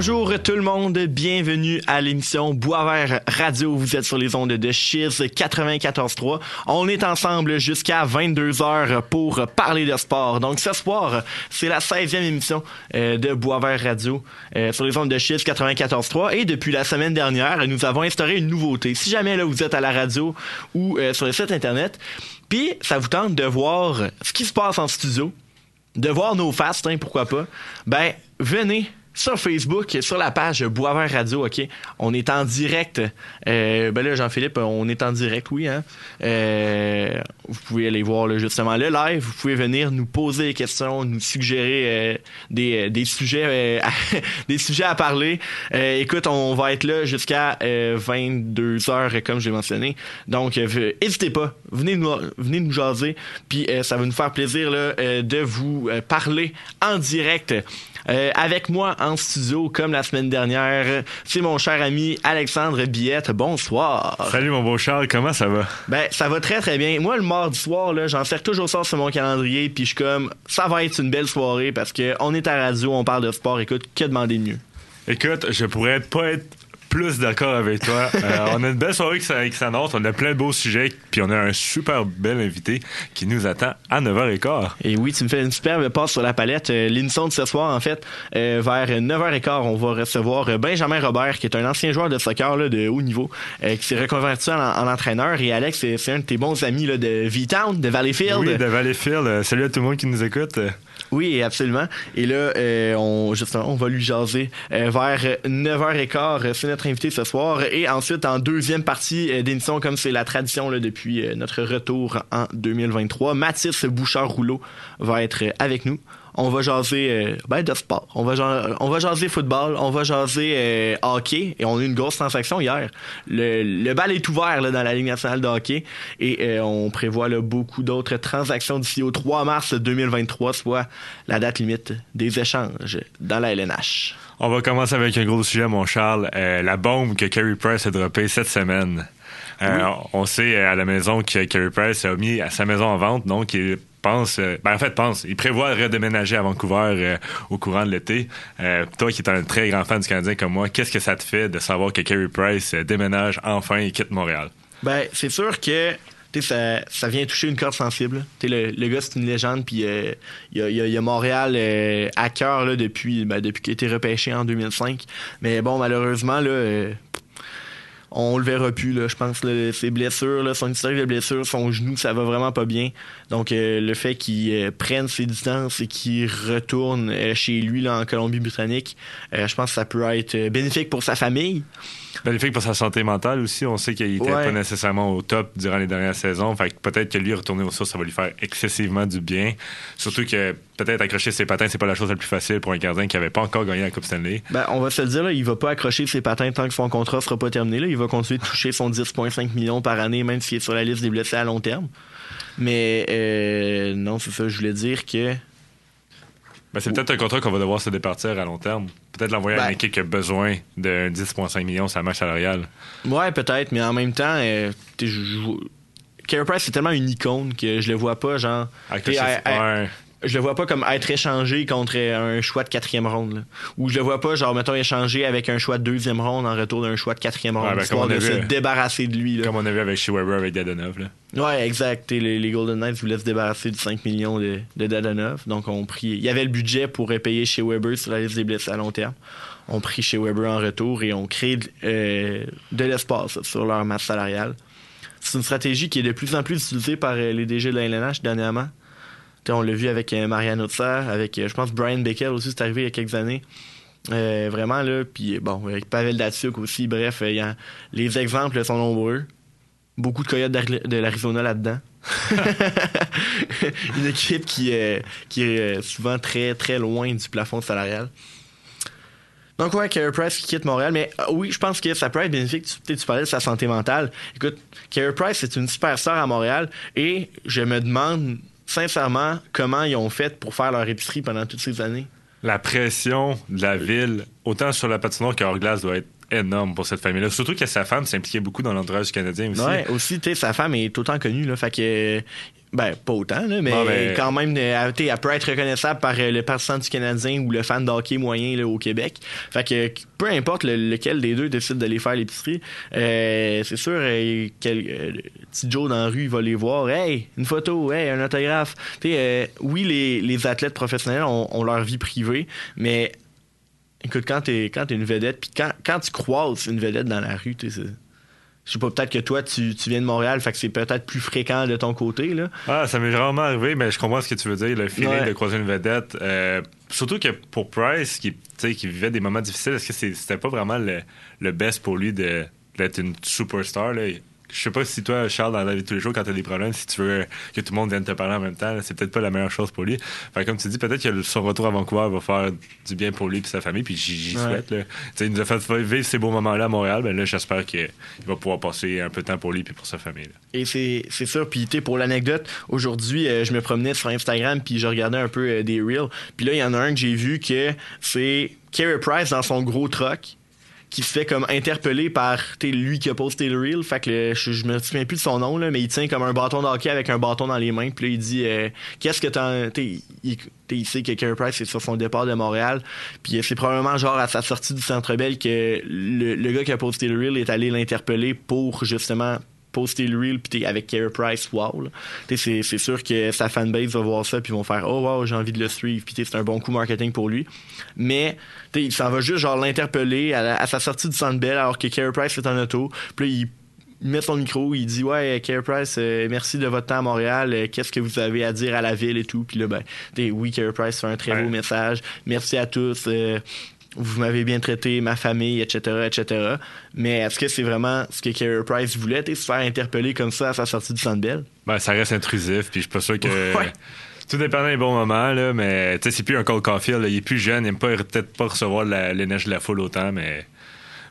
Bonjour tout le monde, bienvenue à l'émission Boisvert Radio. Vous êtes sur les ondes de Chiz 94.3. On est ensemble jusqu'à 22h pour parler de sport. Donc ce soir, c'est la 16e émission euh, de Boisvert Radio euh, sur les ondes de Chiz 94.3. Et depuis la semaine dernière, nous avons instauré une nouveauté. Si jamais vous êtes à la radio ou euh, sur le site internet, puis ça vous tente de voir ce qui se passe en studio, de voir nos faces, hein, pourquoi pas, ben venez sur Facebook, sur la page Boisvert Radio, OK? On est en direct. Euh, ben là, Jean-Philippe, on est en direct, oui. Hein? Euh, vous pouvez aller voir là, justement le live. Vous pouvez venir nous poser des questions, nous suggérer euh, des, des, sujets euh, à, des sujets à parler. Euh, écoute, on va être là jusqu'à 22 heures, comme j'ai mentionné. Donc, n'hésitez pas. Venez nous, venez nous jaser. Puis, ça va nous faire plaisir de vous parler en direct. Euh, avec moi en studio, comme la semaine dernière, c'est mon cher ami Alexandre Billette. Bonsoir. Salut mon beau Charles, comment ça va? Ben, ça va très très bien. Moi, le mardi soir, là, j'en sers toujours ça sur mon calendrier, puis je suis comme, ça va être une belle soirée parce qu'on est à radio, on parle de sport. Écoute, que demander de mieux? Écoute, je pourrais pas être plus d'accord avec toi. Euh, on a une belle soirée qui s'annonce, on a plein de beaux sujets, puis on a un super bel invité qui nous attend à 9h15. Et oui, tu me fais une superbe passe sur la palette. Euh, L'inson de ce soir, en fait, euh, vers 9h15, on va recevoir Benjamin Robert, qui est un ancien joueur de soccer là, de haut niveau, qui s'est reconverti en, entraîneur. Et Alex, c'est un de tes bons amis là, de V-Town, de Valleyfield. Oui, de Valleyfield. salut à tout le monde qui nous écoute. Oui, absolument. Et là, euh, on, justement, on va lui jaser euh, vers 9h15. C'est notre invité ce soir. Et ensuite, en deuxième partie euh, d'émission, comme c'est la tradition là, depuis notre retour en 2023, Mathis Bouchard-Rouleau va être avec nous on va jaser euh, ben, de sport. On va, jaser, on va jaser football, on va jaser euh, hockey. Et on a eu une grosse transaction hier. Le, le bal est ouvert là, dans la Ligue nationale de hockey. Et euh, on prévoit là, beaucoup d'autres transactions d'ici au 3 mars 2023, soit la date limite des échanges dans la LNH. On va commencer avec un gros sujet, mon Charles. la bombe que Carey Price a droppée cette semaine. On sait à la maison que Carey Price a mis à sa maison en vente, donc il pense, euh, ben en fait, pense, il prévoit redéménager à Vancouver euh, au courant de l'été. Euh, toi qui es un très grand fan du Canadien comme moi, qu'est-ce que ça te fait de savoir que Carey Price déménage enfin et quitte Montréal? Ben, c'est sûr que ça, ça vient toucher une corde sensible. Le, le, gars, c'est une légende, puis il y, a, y, a, Montréal à cœur depuis, ben, depuis qu'il a été repêché en 2005. Mais bon, malheureusement, là, on le verra plus je pense ses blessures son historique de blessures son genou ça va vraiment pas bien. Donc euh, le fait qu'il euh, prenne ses distances et qu'il retourne euh, chez lui là, en Colombie-Britannique je pense que ça peut être bénéfique pour sa famille Bénéfique pour sa santé mentale aussi. On sait qu'il n'était pas nécessairement au top durant les dernières saisons. Fait peut-être que lui, retourner au sources, ça va lui faire excessivement du bien. Surtout que peut-être accrocher ses patins, c'est pas la chose la plus facile pour un gardien qui n'avait pas encore gagné la Coupe Stanley. Ben, on va se le dire, là, il va pas accrocher ses patins tant que son contrat sera pas terminé. Là. Il va continuer de toucher son 10,5 millions par année, même s'il est sur la liste des blessés à long terme. Mais euh, non, c'est ça, je voulais dire que ben, c'est peut-être un contrat qu'on va devoir se départir à long terme. Peut-être l'envoyer à une ben. équipe qui a besoin de 10,5 millions sur la marche salariale. Ouais, peut-être, mais en même temps, euh, Carey Price, c'est tellement une icône que je le vois pas, genre je le vois pas comme être échangé contre un choix de quatrième ronde. Ou je le vois pas, genre, mettons, échangé avec un choix de deuxième ronde en retour d'un choix de quatrième ronde. Ouais, ben, de se débarrasser de lui. Là. Comme on a vu avec Shea Weber avec Dadanov. Là. Ouais, exact. Les, les, Golden Knights voulaient se débarrasser de 5 millions de, de Dadanov. Donc, on pris. Il y avait le budget pour payer chez Weber sur la liste des blessés à long terme. On pris chez Weber en retour et on crée euh, de l'espace sur leur masse salariale. C'est une stratégie qui est de plus en plus utilisée par euh, les DG de la LNH dernièrement on l'a vu avec euh, Marianne Otzer, avec, euh, je pense, Brian Beckel aussi, c'est arrivé il y a quelques années. Euh, vraiment, là, puis bon, avec Pavel Datsuk aussi, bref, les exemples sont nombreux. Beaucoup de coyotes de l'Arizona là-dedans. Une équipe qui, qui est souvent très, très loin du plafond salarial. Donc, ouais, Carey Price qui quitte Montréal. Mais oui, je pense que ça peut être bénéfique. Tu, tu parlais de sa santé mentale. Écoute, Carey Price, c'est une superstar à Montréal. Et je me demande sincèrement, comment ils ont fait pour faire leur épicerie pendant toutes ces années? La pression de la ville, autant sur la patinoire qu'hors glace, doit être énorme pour cette famille-là. Surtout que sa femme s'impliquait beaucoup dans l'entourage canadien aussi. Ouais, aussi, tu sais, sa femme est autant connue, là. Fait que Ben, pas autant, là, mais ben- quand même, euh, t'sais, elle peut être reconnaissable par euh, le partisan du Canadien ou le fan de hockey moyen là, au Québec. Fait que peu importe le- lequel des deux décide d'aller faire l'épicerie, euh, c'est sûr, euh, quel, euh, petit Joe dans la rue, il va les voir. Hey, une photo, hey, un autographe. Euh, oui, les, les athlètes professionnels ont, ont leur vie privée, mais écoute, quand t'es quand t'es une vedette, puis quand, quand tu croises une vedette dans la rue, t'sais, c'est- je sais pas, peut-être que toi, tu, tu viens de Montréal, fait que c'est peut-être plus fréquent de ton côté, là. Ah, ça m'est rarement arrivé, mais je comprends ce que tu veux dire, le feeling Ouais. de croiser une vedette. Euh, surtout que pour Price, qui, qui vivait des moments difficiles, est-ce que c'était pas vraiment le, le best pour lui de- d'être une superstar? Là? Je sais pas si toi, Charles, dans la vie de tous les jours, quand t'as des problèmes, si tu veux que tout le monde vienne te parler en même temps, c'est peut-être pas la meilleure chose pour lui. Fait comme tu dis, peut-être que son retour à Vancouver va faire du bien pour lui et sa famille, puis j'y Ouais. souhaite. Là. Tu Il nous a fait vivre ces beaux moments-là à Montréal, mais là, j'espère qu'il va pouvoir passer un peu de temps pour lui et pour sa famille. là. Et c'est sûr. Puis, tu pour l'anecdote, aujourd'hui, euh, je me promenais sur Instagram, puis je regardais un peu euh, des reels. Puis là, il y en a un que j'ai vu que c'est Carey Price dans son gros truck qui se fait comme interpeller par lui qui a posté le reel. Fait que je, me souviens plus de son nom, là, mais il tient comme un bâton de hockey avec un bâton dans les mains. Puis là, il dit euh, Qu'est-ce que t'en. tu sais, Il, tu sais, il sait que Carey Price est sur son départ de Montréal. Puis euh, c'est probablement genre à sa sortie du Centre Bell que le, le gars qui a posté le reel est allé l'interpeller pour justement poster le reel puis t'es avec Carey Price wow c'est sûr que sa fanbase va voir ça puis vont faire oh wow j'ai envie de le suivre puis c'est un bon coup marketing pour lui mais il s'en va juste genre l'interpeller à, sa sortie du Centre Bell alors que Carey Price est en auto puis il met son micro, il dit ouais Carey Price, euh, merci de votre temps à Montréal. euh, Qu'est-ce que vous avez à dire à la ville et tout. Puis là ben, oui Carey Price fait un très Ouais. beau message. Merci à tous. euh, vous m'avez bien traité, ma famille, etc., etc. Mais est-ce que c'est vraiment ce que Carey Price voulait, se faire interpeller comme ça à sa sortie du Centre Bell? Ben, ça reste intrusif, puis je suis pas sûr que. Ouais. Tout dépend des bons moments, là, mais tu sais, c'est plus un Cole Caulfield, là, il est plus jeune, il aime pas peut-être pas recevoir la- l'énergie de la foule autant, mais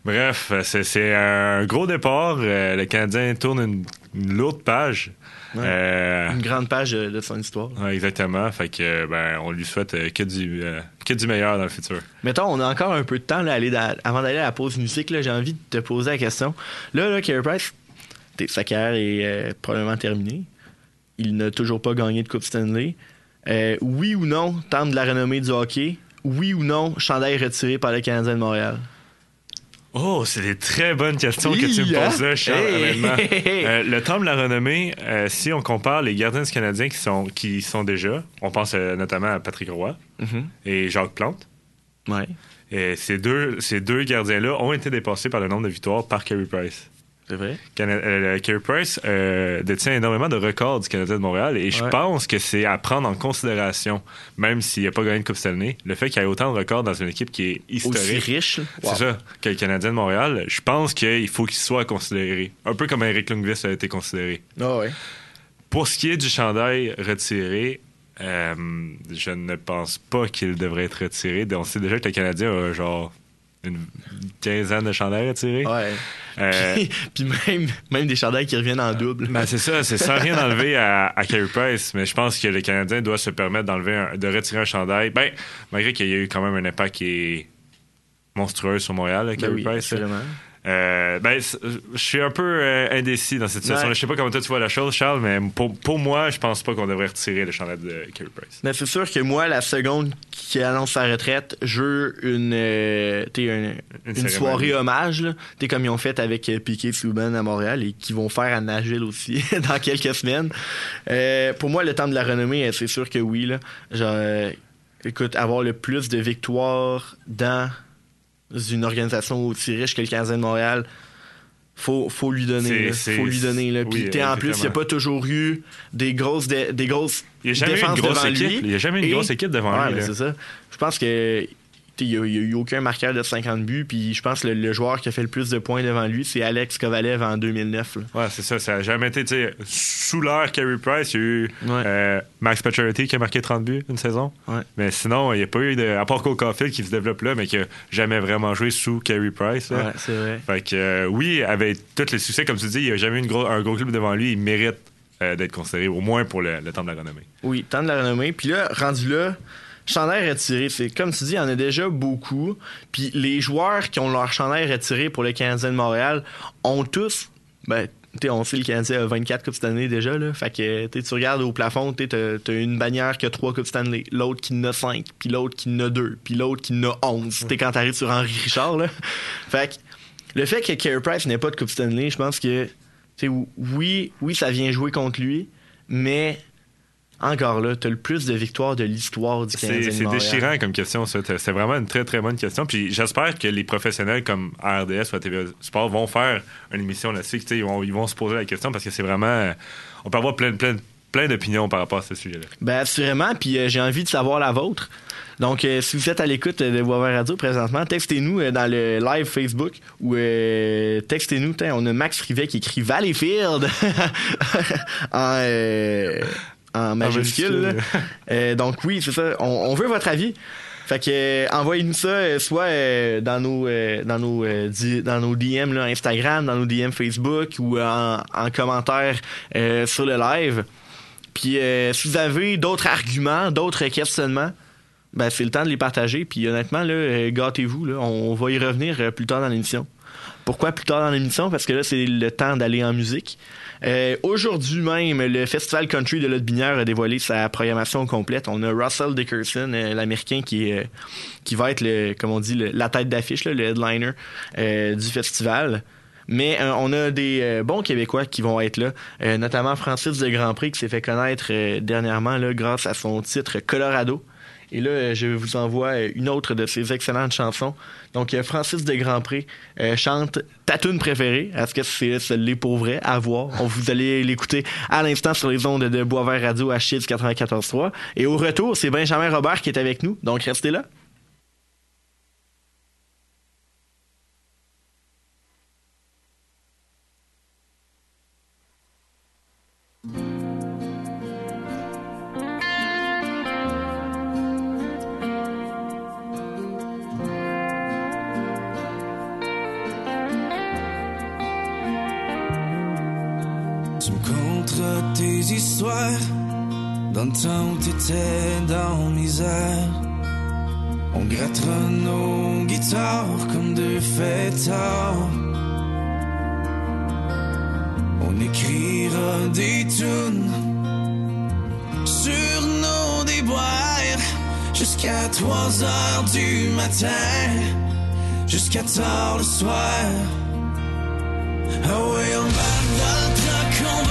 bref, c'est, c'est un gros départ. Euh, le Canadien tourne une, une lourde page. Ouais. Euh, Une grande page de, de son histoire. ouais, exactement. Fait que ben, on lui souhaite euh, que du euh, que du meilleur dans le futur. Mettons, on a encore un peu de temps là, aller dans- avant d'aller à la pause musique. J'ai envie de te poser la question. Là, là Carey Price, sa carrière est euh, probablement terminée. Il n'a toujours pas gagné de Coupe Stanley. Euh, oui ou non, tente de la renommée du hockey. Oui ou non, chandail retiré par le Canadien de Montréal. Oh, c'est des très bonnes questions que tu me hein? poses là, Charles, Hey! honnêtement. Euh, le temps de la renommée, euh, si on compare les gardiens du Canadien qui sont, qui sont déjà, on pense euh, notamment à Patrick Roy Mhm. et Jacques Plante. Ouais. Et ces deux, ces deux gardiens-là ont été dépassés par le nombre de victoires par Carey Price. C'est vrai? Cana- euh, Carey Price euh, détient énormément de records du Canadien de Montréal et je Ouais. pense que c'est à prendre en considération, même s'il n'a pas gagné de Coupe Stanley, le fait qu'il y ait autant de records dans une équipe qui est Aussi historique. riche. là. Wow. C'est ça, que le Canadien de Montréal, je pense qu'il faut qu'il soit considéré. Un peu comme Eric Lundqvist a été considéré. Ah ouais. Pour ce qui est du chandail retiré, euh, je ne pense pas qu'il devrait être retiré. On sait déjà que le Canadien a genre une quinzaine de chandails retirés. Ouais. Euh, Puis, puis même, même des chandails qui reviennent en double. ben, c'est ça, c'est sans rien enlever à, à Carey Price, mais je pense que le Canadien doit se permettre d'enlever un- de retirer un chandail. Ben, malgré qu'il y a eu quand même un impact qui est monstrueux sur Montréal, là, Ben Carey oui, Price. Euh, ben, je suis un peu euh, indécis dans cette situation. Ouais. Je sais pas comment toi tu vois la chose, Charles, mais pour, pour moi, je pense pas qu'on devrait retirer le chandail de Carey Price. Mais c'est sûr que moi, la seconde qui annonce sa retraite, je veux une, euh, une, une soirée hommage, là. Comme ils ont fait avec Piquet Souban à Montréal et qui vont faire à Nashville aussi dans quelques semaines. Pour moi, le temps de la renommée, c'est sûr que oui. Là. Genre, écoute, avoir le plus de victoires dans une organisation aussi riche que le Canadien de Montréal, faut, faut lui donner. Là. Faut lui donner. Là. oui, Puis, t'sais, en plus, il n'y a pas toujours eu des grosses, des grosses Il a jamais eu une défenses grosse devant équipe. lui. Il n'y a jamais eu une Et- grosse équipe devant Ouais, lui. c'est ça. Je pense que il n'y a, eu aucun marqueur de 50 buts. Puis je pense que le, le joueur qui a fait le plus de points devant lui, c'est Alex Kovalev en 2009. là. Ouais, c'est ça. Ça n'a jamais été, sous l'ère Carey Price, il y a eu Ouais. euh, Max Pacioretty qui a marqué 30 buts une saison. Ouais. Mais sinon, il n'y a pas eu de. À part Cole Caulfield qui se développe là, mais qui n'a jamais vraiment joué sous Carey Price. Ouais, c'est vrai. Fait que, euh, oui, avec tous les succès, comme tu dis, il n'y a jamais eu une gros- un gros club devant lui. Il mérite euh, d'être considéré, au moins pour le, le temps de la renommée. Oui, temps de la renommée. Puis là, rendu là, chandail retiré, c'est comme tu dis, il y en a déjà beaucoup. Puis les joueurs qui ont leur chandail retiré pour le Canadien de Montréal ont tous, ben, on sait le Canadien a 24 Coupes Stanley déjà. Là, fait que tu regardes au plafond, tu as, une bannière qui a 3 Coupes Stanley, l'autre qui en a 5, puis l'autre qui en a 2, puis l'autre qui en a 11. T'es quand t'arrives sur Henri Richard. Là. Fait que le fait que Carey Price n'ait pas de Coupe Stanley, je pense que oui, oui, ça vient jouer contre lui, mais encore là, tu as le plus de victoires de l'histoire du Canadien. C'est déchirant comme question, ça. C'est vraiment une très, très bonne question. Puis j'espère que les professionnels comme RDS ou TV Sport vont faire une émission là-dessus. Ils vont, ils vont se poser la question parce que c'est vraiment. On peut avoir plein, plein, plein d'opinions par rapport à ce sujet-là. Ben, assurément. Puis euh, j'ai envie de savoir la vôtre. Donc, euh, si vous êtes à l'écoute de Boisvert Radio présentement, textez-nous euh, dans le live Facebook ou textez-nous. On a Max Rivet qui écrit Valleyfield en, en majuscule. Euh, donc oui, c'est ça. On, veut votre avis. Fait que euh, envoyez-nous ça euh, soit dans nos dans nos dans nos DM là, Instagram, dans nos DM Facebook ou en, commentaire sur le live. Puis si vous avez d'autres arguments, d'autres questionnements, ben c'est le temps de les partager. Puis honnêtement là, gâtez-vous là, on va y revenir plus tard dans l'émission. Pourquoi plus tard dans l'émission Parce que là c'est le temps d'aller en musique. Euh, aujourd'hui même, le Festival Country de Lotbinière a dévoilé sa programmation complète. On a Russell Dickerson, euh, l'Américain, qui, euh, qui va être, comme on dit, la tête d'affiche, le headliner du festival. Mais on a des bons Québécois qui vont être là, notamment Francis de Grand Prix qui s'est fait connaître dernièrement grâce à son titre Colorado. Et là, je vous envoie une autre de ses excellentes chansons. Donc, Francis de Grandpré euh, chante ta tune préférée. Est-ce que c'est celle pour vrai? À voir. On vous allez l'écouter à l'instant sur les ondes de Boisvert Radio à 94.3. Et au retour, c'est Benjamin Robert qui est avec nous. Donc, restez là. Dans le temps où t'étais dans misère. On grattera nos guitares comme deux fêtards. On écrira des tunes sur nos déboires jusqu'à 3 heures du matin, jusqu'à tard le soir. Ah ouais, on va dans le truck, on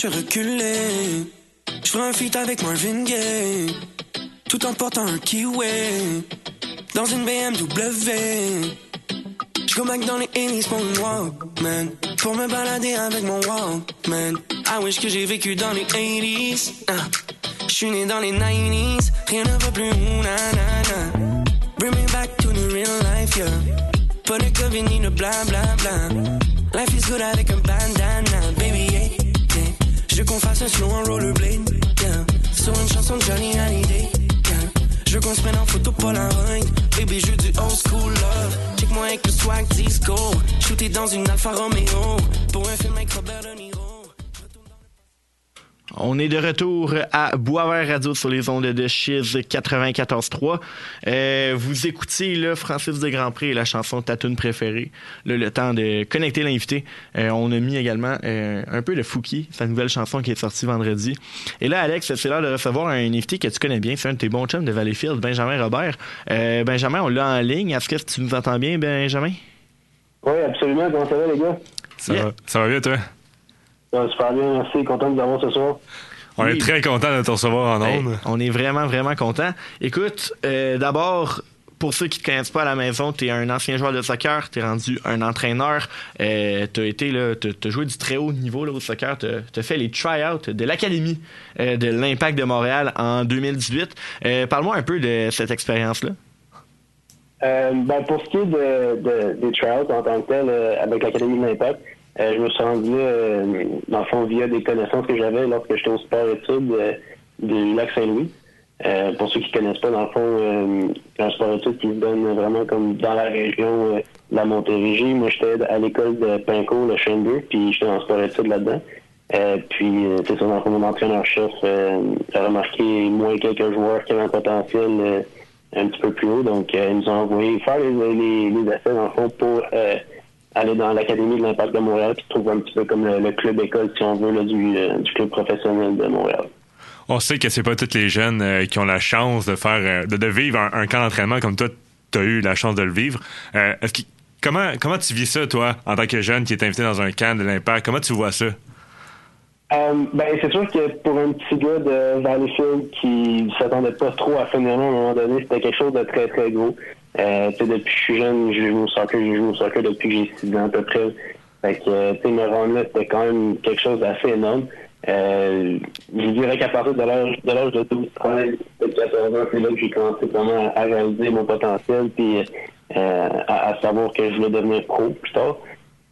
je pouvais, je ferais un feat avec Marvin Gaye. Tout en portant un kiwi. Dans une BMW. Je back dans les 80s pour une Walkman. Pour me balader avec mon Walkman. I wish que j'ai vécu dans les 80s. Ah. Je suis né dans les 90s. Rien ne va plus. ouh, Na, na, na. Bring me back to the real life, yeah. Pas de COVID ni de bla bla bla. Life is good avec un bandana, baby. Je veux qu'on fasse un slow en rollerblade, yeah. Sur une chanson de Johnny Hallyday, yeah. Je veux qu'on se prenne en photo Polaroid, baby, je du old school love. Check-moi avec le swag disco. Shooté dans une Alfa Romeo. Pour un film avec Robert. On est de retour à Boisvert Radio sur les ondes de Chiz 94.3. Euh, vous écoutez là, Francis de Grandpré et la chanson Ta tune préférée. Là, le temps de connecter l'invité. Euh, on a mis également euh, un peu de Fouki, sa nouvelle chanson qui est sortie vendredi. Et là, Alex, c'est l'heure de recevoir un invité que tu connais bien. C'est un de tes bons chums de Valleyfield, Benjamin Robert. Euh, Benjamin, on l'a en ligne. Est-ce que tu nous entends bien, Benjamin? Oui, absolument. Comment ça va, les gars? Ça, Yeah. va, ça va bien, toi? Ça va super bien, merci. Content de vous avoir ce soir. On Oui. est très content de te recevoir en Hey, ondes. on est vraiment, vraiment content. Écoute, euh, d'abord, pour ceux qui ne te connaissent pas à la maison, tu es un ancien joueur de soccer, tu es rendu un entraîneur, euh, tu as été là, t'as- joué du très haut niveau là, au soccer, tu as fait les try-outs de l'Académie euh, de l'Impact de Montréal en 2018. Euh, Parle-moi un peu de cette expérience-là. Euh, ben, pour ce qui est de, de- des trials en tant que tel, euh, avec l'Académie de l'Impact, euh, je me suis rendu euh, dans le fond, via des connaissances que j'avais lorsque j'étais au sport études euh, du lac Saint-Louis. Euh, pour ceux qui connaissent pas, dans le fond, un sport études qui se donne vraiment comme dans la région de la Montérégie. Moi, j'étais à l'école de Pinco, le Chamber, puis j'étais en sport études là-dedans. Puis, c'est ça, dans le fond, mon entraîneur-chef a remarqué moins quelques joueurs qui avaient un potentiel un petit peu plus haut. Donc, ils nous ont envoyé faire les, les, les essais, dans le fond, pour aller dans l'Académie de l'Impact de Montréal, puis trouver un petit peu comme le, le club école, si on veut, là, du, euh, du club professionnel de Montréal. On sait que c'est pas tous les jeunes euh, qui ont la chance de faire euh, de, de vivre un, un camp d'entraînement comme toi, tu as eu la chance de le vivre. Euh, est-ce que- comment, comment tu vis ça, toi, en tant que jeune qui est invité dans un camp de l'Impact? Comment tu vois ça? Ben, c'est sûr que pour un petit gars de Valleyfield qui s'attendait pas trop à finir à un moment donné, c'était quelque chose de très, très gros. Euh, depuis que je suis jeune, je joue au soccer, j'ai joué au soccer depuis que j'ai 6 ans à peu près. Fait que, euh, tu sais, me rendre là, c'était quand même quelque chose d'assez énorme. Euh, je dirais qu'à partir de l'âge de l'âge de 12, 13, 14 ans, c'est là que j'ai commencé vraiment à réaliser mon potentiel puis euh, à, savoir que je voulais devenir pro plus tard.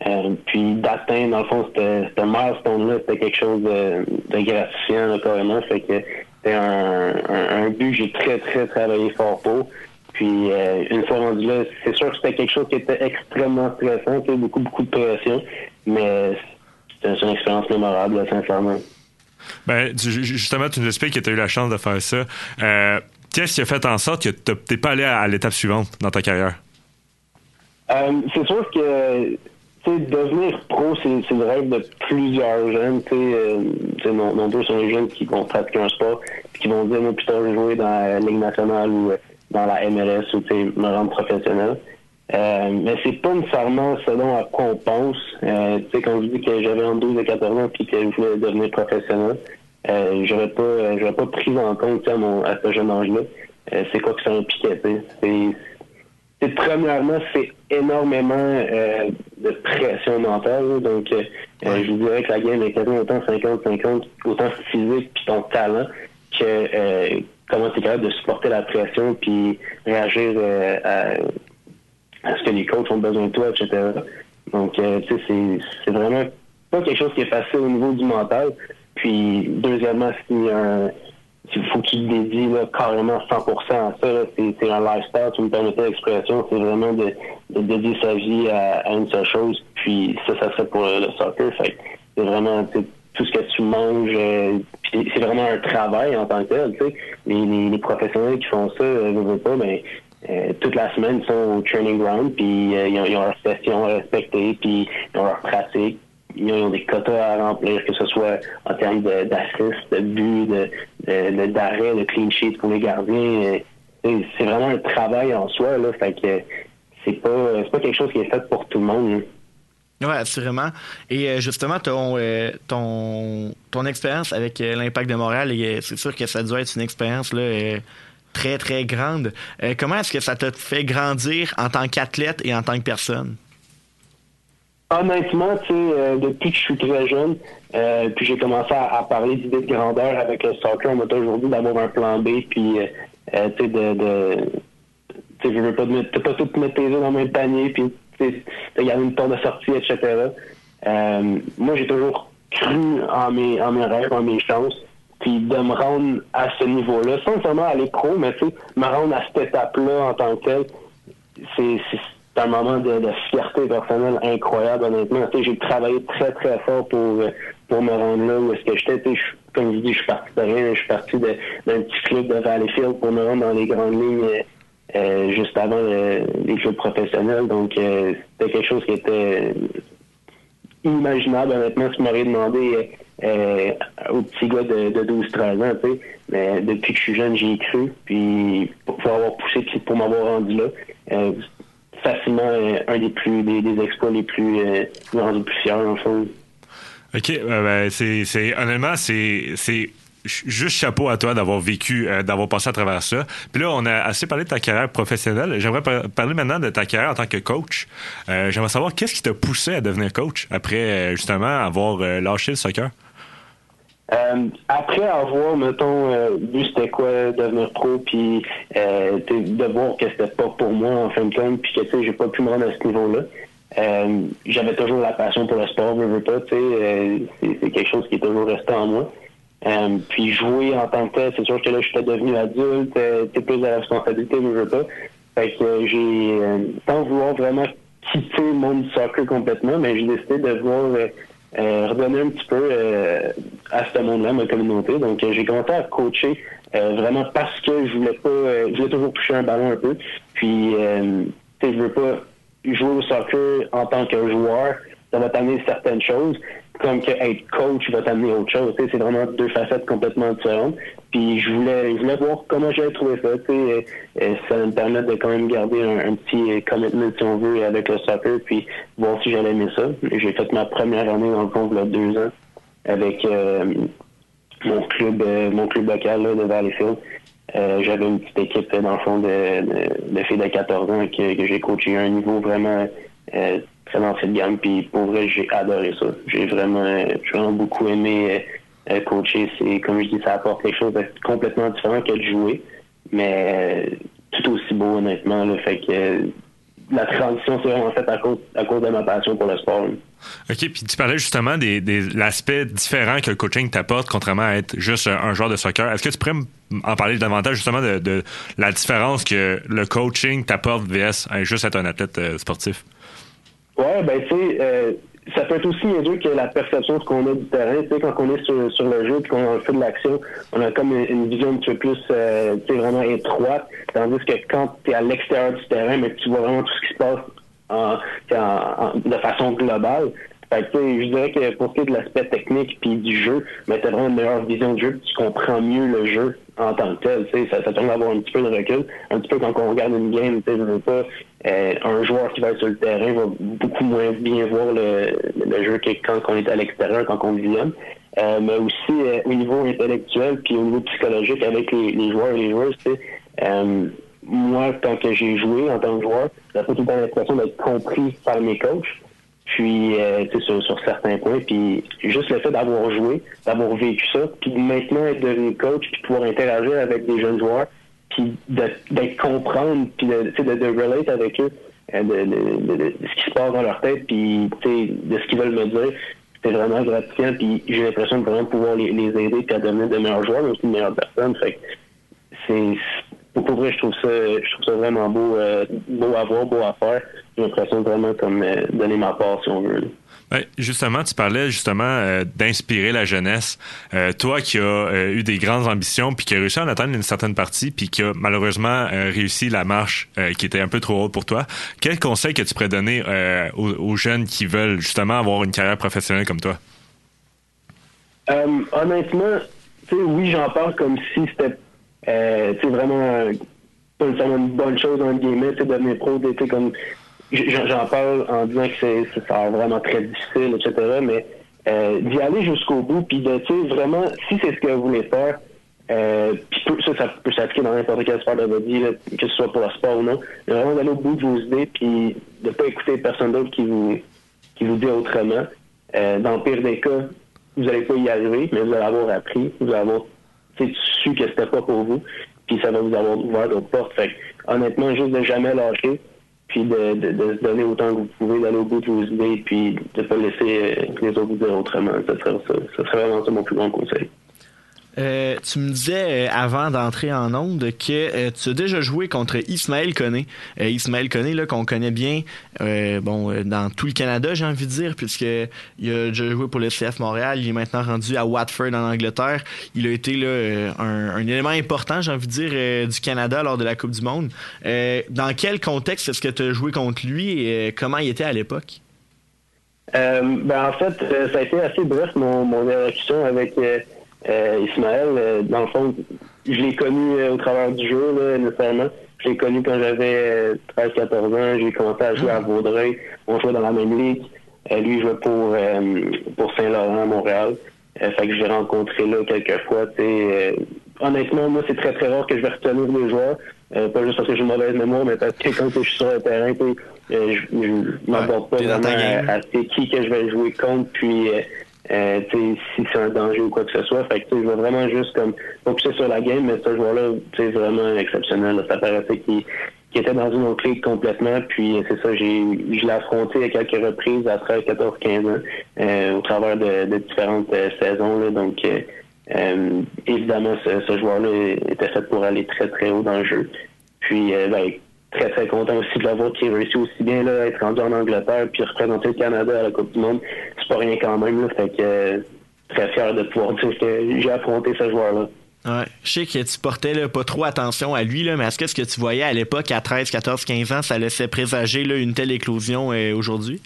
Euh, puis d'atteindre, dans le fond, c'était milestone-là, c'était quelque chose de, de gratifiant, là, carrément. Fait que c'était un, un, un but que j'ai très, très travaillé fort pour. Puis euh, une fois rendu là, c'est sûr que c'était quelque chose qui était extrêmement stressant, tu sais, beaucoup, beaucoup de pression, mais c'était une expérience mémorable, là, sincèrement. Ben, tu- ju- justement, tu nous expliques que tu as eu la chance de faire ça. Euh, Qu'est-ce qui a fait en sorte que t'as- t'es pas allé à, à l'étape suivante dans ta carrière? Euh, c'est sûr que tu devenir pro, c'est le rêve de plusieurs jeunes. Tu sais, euh, tu sais, non- nombreux sont les jeunes qui vont pratiquer un sport puis qui vont dire, plus tard, je vais jouer dans la Ligue nationale ou euh, dans la MLS ou tu sais, me rendre professionnel. Euh, mais c'est pas nécessairement selon à quoi on pense. Euh, tu sais, quand je dis que j'avais entre 12 et 14 ans puis que je voulais devenir professionnel, euh, j'aurais pas euh, j'aurais pas pris en compte à, mon, à ce jeune âge-là. Euh, c'est quoi que ça impliquait. C'est premièrement, c'est énormément de pression mentale. Donc, je vous dirais que la game est quasiment autant 50-50, autant physique puis ton talent que comment tu es capable de supporter la pression puis réagir euh, à, ce que les coachs ont besoin de toi, etc. Donc, euh, tu sais, c'est vraiment pas quelque chose qui est facile au niveau du mental. Puis, deuxièmement, a un il faut qu'il dédie là, carrément 100% à ça. C'est un lifestyle, tu me permettais l'expression. C'est vraiment de, de dédier sa vie à, une seule chose. Puis ça, ça serait pour le que c'est vraiment tout ce que tu manges. euh, c'est vraiment un travail en tant que tel. tu sais. Les, les, les professionnels qui font ça, euh, je veux pas, ben, euh, toute la semaine, ils sont au training ground, puis euh, ils, ont, ils ont leur à respecter, puis ils ont leur pratique. Ils ont, ils ont des quotas à remplir, que ce soit en termes de- d'assists, de, buts, de, de, de- d'arrêt, de clean sheet pour les gardiens. Euh, c'est vraiment un travail en soi, là. Fait que c'est pas, pas quelque chose qui est fait pour tout le monde. là. Ouais, assurément. Et euh, justement, ton, euh, ton, ton expérience avec euh, l'Impact de Montréal, c'est sûr que ça doit être une expérience très, très grande. Comment est-ce que ça t'a fait grandir en tant qu'athlète et en tant que personne? Honnêtement, tu depuis que je suis très jeune, puis j'ai commencé à, parler d'idées de grandeur avec le soccer, on m'a dit d'avoir un plan B, puis euh, tu sais, de, de tu je veux pas mettre, t'as pas tout mettre tes œufs dans le même panier, sais, de garder une porte de sortie, etc. Euh, moi, j'ai toujours cru en mes, en mes rêves, en mes chances, puis de me rendre à ce niveau-là, sans seulement aller pro, mais tu me rendre à cette étape-là en tant que tel, c'est un moment de, fierté personnelle incroyable, honnêtement. Tu sais, j'ai travaillé très, très fort pour, euh, pour me rendre là où est-ce que j'étais. Tu sais, Comme je dis, je suis parti de rien. Je suis parti d'un petit club de Valleyfield pour me rendre dans les grandes lignes euh, juste avant euh, les clubs professionnels. Donc, euh, c'était quelque chose qui était inimaginable, honnêtement, si m'auriez demandé euh, au petit gars de, de 12-13 ans, tu sais. Mais depuis que je suis jeune, j'y ai cru. Puis pour, avoir poussé puis pour m'avoir rendu là, facilement un des plus des, exploits les plus euh, qui m'ont rendu plus fier, en fond. OK, ben, c'est, honnêtement, c'est, juste chapeau à toi d'avoir vécu, euh, d'avoir passé à travers ça. Puis là, on a assez parlé de ta carrière professionnelle. J'aimerais par- parler maintenant de ta carrière en tant que coach. Euh, j'aimerais savoir qu'est-ce qui t'a poussé à devenir coach après, euh, justement, avoir lâché le soccer? Euh, après avoir, mettons, vu c'était quoi devenir pro, puis euh, de voir que c'était pas pour moi en fin de compte, puis que tu sais, j'ai pas pu me rendre à ce niveau-là. J'avais toujours la passion pour le sport, je pas, tu sais, c'est quelque chose qui est toujours resté en moi. Euh, puis jouer en tant que tel, c'est sûr que là, je suis devenu adulte, euh, t'es plus de la responsabilité, je veux pas. Fait que euh, j'ai, sans vouloir vraiment quitter le monde du soccer complètement, mais j'ai décidé de voir euh, redonner un petit peu euh, à ce monde-là, ma communauté. Donc, euh, j'ai commencé à coacher vraiment parce que je voulais pas, je voulais toujours toucher un ballon un peu. Puis, tu sais, je veux pas jouer au soccer en tant que joueur, ça va t'amener certaines choses, comme que être coach va t'amener autre chose. C'est vraiment deux facettes complètement différentes. Puis je voulais, je voulais voir comment j'allais trouver ça. Tu sais, euh, euh, ça me permet de quand même garder un, petit euh, commitment, si on veut, avec le soccer, puis voir si j'allais aimer ça. J'ai fait ma première année dans le fond, il y a deux ans, avec euh, mon club, euh, mon club local là, de Valleyfield. Euh, J'avais une petite équipe dans le fond de, de, de filles de 14 ans que, que j'ai coaché à un niveau vraiment d'entrée de gamme. Puis pour vrai, j'ai adoré ça. J'ai vraiment, vraiment beaucoup aimé euh, euh, coacher. C'est comme je dis, ça apporte quelque chose de complètement différent que de jouer, mais euh, tout aussi beau honnêtement. Là, fait que la transition s'est vraiment faite à cause, à cause de ma passion pour le sport. OK, puis tu parlais justement des, des l'aspect différent que le coaching t'apporte, contrairement à être juste un, joueur de soccer. Est-ce que tu pourrais en parler davantage justement de, de la différence que le coaching t'apporte vs juste être un athlète sportif? Ouais, ben tu sais, euh, ça peut être aussi niaiseux que la perception de qu'on a du terrain. Tu sais, quand on est sur, sur le jeu et qu'on fait de l'action, on a comme une, vision un petit peu plus, euh, vraiment étroite. Tandis que quand tu es à l'extérieur du terrain, mais tu vois vraiment tout ce qui se passe en, en- de façon globale. Sais, je dirais que pour ce qui est de l'aspect technique puis du jeu, mais tu as vraiment une meilleure vision du jeu, tu comprends mieux le jeu en tant que tel. Ça, ça permet d'avoir un petit peu de recul. Un petit peu quand on regarde une game, tu sais, je veux pas, euh, un joueur qui va être sur le terrain va beaucoup moins bien voir le, le jeu que quand on est à l'extérieur, quand on visionne. Euh, mais aussi euh, au niveau intellectuel puis au niveau psychologique avec les, les joueurs et les joueuses, euh, moi, tant que j'ai joué en tant que joueur, j'ai pas tout le temps l'impression d'être compris par mes coachs. Puis, euh, sur, sur certains points. Puis, juste le fait d'avoir joué, d'avoir vécu ça, puis maintenant être devenu coach, puis pouvoir interagir avec des jeunes joueurs, puis de- comprendre, puis de, de, de relate avec eux, euh, de, de- ce qui se passe dans leur tête, puis de ce qu'ils veulent me dire. C'est vraiment gratifiant, puis j'ai l'impression de vraiment pouvoir les, aider, puis à devenir de meilleurs joueurs, mais aussi de meilleures personnes. Fait c'est pour, vrai, je trouve ça, je trouve ça vraiment beau, euh, beau à voir, beau à faire. J'ai l'impression vraiment comme euh, donner ma part, si on veut. Ouais, justement, tu parlais justement euh, d'inspirer la jeunesse. Euh, toi qui as euh, eu des grandes ambitions, puis qui a réussi à en atteindre une certaine partie, puis qui a malheureusement réussi la marche qui était un peu trop haute pour toi, quel conseil que tu pourrais donner aux, jeunes qui veulent justement avoir une carrière professionnelle comme toi? Honnêtement, oui, j'en parle comme si c'était vraiment une bonne chose, entre guillemets, sais, devenir pro, comme j'en parle en disant que c'est vraiment très difficile, etc. Mais euh, d'y aller jusqu'au bout, puis de, tu sais, vraiment, si c'est ce que vous voulez faire, euh, ça, ça peut s'appliquer dans n'importe quel sport de votre vie, que ce soit pour le sport ou non, mais vraiment d'aller au bout de vos idées, puis de pas écouter personne d'autre qui vous, qui vous dit autrement. Euh, dans le pire des cas, vous n'allez pas y arriver, mais vous allez avoir appris, vous allez avoir su que c'était pas pour vous, puis ça va vous avoir ouvert d'autres portes. Fait honnêtement, juste de jamais lâcher, puis de, de, de se donner autant que vous pouvez, d'aller au bout de vos idées, puis de pas laisser euh, les autres vous dire autrement. Ça serait, ça, ça serait vraiment mon plus grand conseil. Euh, tu me disais euh, avant d'entrer en onde que euh, tu as déjà joué contre Ismaël Koné. Ismaël Koné, là, qu'on connaît bien bon, dans tout le Canada, j'ai envie de dire, puisque il a déjà joué pour le CF Montréal. Il est maintenant rendu à Watford en Angleterre. Il a été là, un, élément important, j'ai envie de dire, du Canada lors de la Coupe du Monde. Dans quel contexte est-ce que tu as joué contre lui et comment il était à l'époque? Ben en fait, ça a été assez bref mon, mon avec Ismaël. Euh, dans le fond, je l'ai connu euh, au travers du jeu, là, nécessairement. Je l'ai connu quand j'avais euh, 13-14 ans. J'ai commencé à jouer à Vaudreuil. On jouait dans la même ligue. Euh, lui, il jouait pour, euh, pour Saint-Laurent à Montréal. Euh, fait que je l'ai rencontré là quelques fois. euh, honnêtement, moi, c'est très très rare que je vais retenir des joueurs. Euh, pas juste parce que j'ai une mauvaise mémoire, mais parce que quand je suis sur le terrain, euh, je je m'aborde pas vraiment à, à c'est qui que je vais jouer contre, puis euh, euh, si c'est un danger ou quoi que ce soit. Fait que je vais vraiment juste comme focuser sur la game, mais ce joueur-là, c'est vraiment exceptionnel. là. Ça paraissait qu'il était dans une autre ligue complètement. Puis c'est ça, j'ai je l'ai affronté à quelques reprises à 13, 14, 15 ans, euh, au travers de, de différentes euh, saisons. Là, donc euh, euh, évidemment, ce, ce joueur-là était fait pour aller très très haut dans le jeu. Puis ben, très très content aussi de l'avoir qui réussit aussi bien là, à être rendu en Angleterre puis représenter le Canada à la Coupe du Monde. C'est pas rien quand même. Là, fait que euh, très fier de pouvoir dire que j'ai affronté ce joueur-là. Ouais. Je sais que tu portais là, pas trop attention à lui, là, mais est-ce que ce que tu voyais à l'époque, à 13, 14, 15 ans, ça laissait présager là, une telle éclosion euh, aujourd'hui?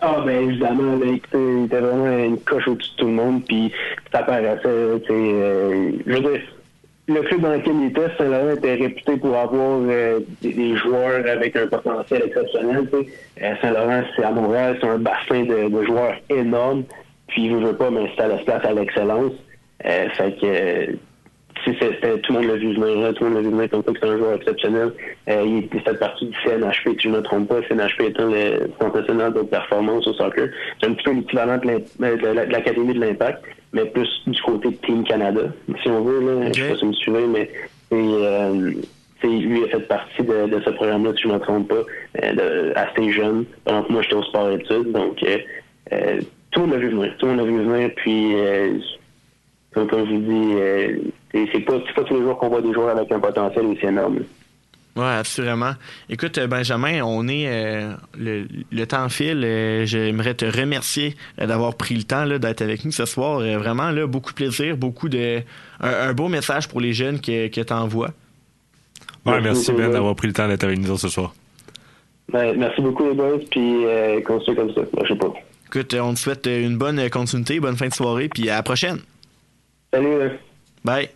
Ah ben évidemment, là, il était vraiment une coche au-dessus de tout le monde, puis ça paraissait, tu sais, euh, je veux dire, le club dans lequel il était, Saint-Laurent était réputé pour avoir euh, des, des joueurs avec un potentiel exceptionnel, tu. Euh, Saint-Laurent, c'est à Montréal, c'est un bassin de, de joueurs énorme, puis je veux pas, mais ça laisse place à l'excellence. Euh, fait que tu sais, c'était- tout le monde l'a vu là, tout le monde l'a vu comme quoi que c'est un joueur exceptionnel. Euh, il était fait partie du CNHP, je ne me trompe pas, CNHP étant le national de performance au soccer. C'est un petit peu l'équivalent de euh, la- l'Académie de l'Impact, mais plus du côté de Team Canada, si on veut. Là. Je sais pas si vous me suivez, mais c'est, euh, lui a fait partie de, de ce programme-là, si je ne me trompe pas, euh, de- assez jeune, pendant que moi j'étais au sport études. Donc, euh, euh, tout le monde l'a vu venir. Tout le monde l'a vu venir, puis... euh, comme, je vous dis, euh, c'est pas, c'est pas tous les jours qu'on voit des joueurs avec un potentiel aussi énorme. Ouais, assurément. Écoute, euh, Benjamin, on est euh, le, le temps file. euh, J'aimerais te remercier euh, d'avoir pris le temps d'être avec nous ce soir. Euh, vraiment, là, beaucoup de plaisir, beaucoup de un, un beau message pour les jeunes que, que tu envoies. Ouais, Merci Ben Ben. d'avoir pris le temps d'être avec nous ce soir. Ben, merci beaucoup les boys, puis euh, continuez comme ça. Moi, je sais pas. Écoute, on te souhaite une bonne continuité, bonne fin de soirée, puis à la prochaine. Salut. hein. Bye.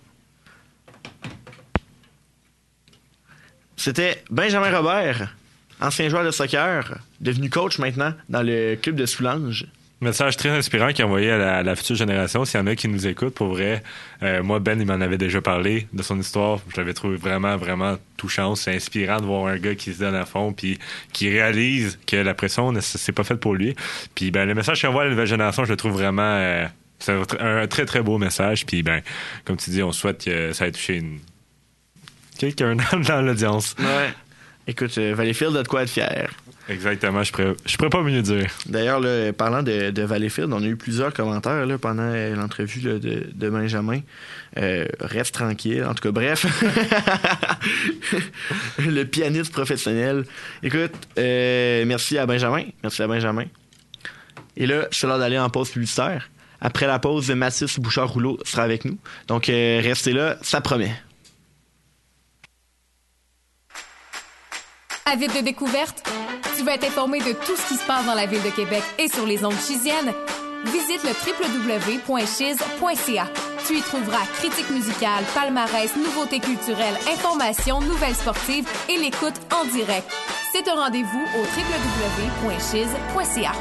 C'était Benjamin Robert, ancien joueur de soccer, devenu coach maintenant dans le club de Soulanges. Message très inspirant qu'il a envoyé à la, future génération. S'il y en a qui nous écoutent, pour vrai, euh, moi, Ben, il m'en avait déjà parlé de son histoire. Je l'avais trouvé vraiment, vraiment touchant. C'est inspirant de voir un gars qui se donne à fond puis qui réalise que la pression, c'est pas fait pour lui. Puis, ben, le message qu'il envoie à la nouvelle génération, je le trouve vraiment... euh, c'est un très, très beau message. Puis, ben, comme tu dis, on souhaite que ça ait touché une... quelqu'un dans, dans l'audience. Ouais. Écoute, euh, Valleyfield a de quoi être fier. Exactement, je pourrais, je pourrais pas mieux dire. D'ailleurs, parlant de, de Valleyfield, on a eu plusieurs commentaires là, pendant euh, l'entrevue de, de Benjamin. Euh, reste tranquille. En tout cas, bref. le pianiste professionnel. Écoute, euh, merci à Benjamin. Merci à Benjamin. Et là, c'est l'heure d'aller en pause publicitaire. Après la pause, Mathis Bouchard-Rouleau sera avec nous. Donc, euh, restez là, ça promet. Avide de découverte? Tu veux être informé de tout ce qui se passe dans la ville de Québec et sur les ondes chisiennes? Visite le www.chiz.ca. Tu y trouveras critiques musicales, palmarès, nouveautés culturelles, informations, nouvelles sportives et l'écoute en direct. C'est un rendez-vous au www.chiz.ca.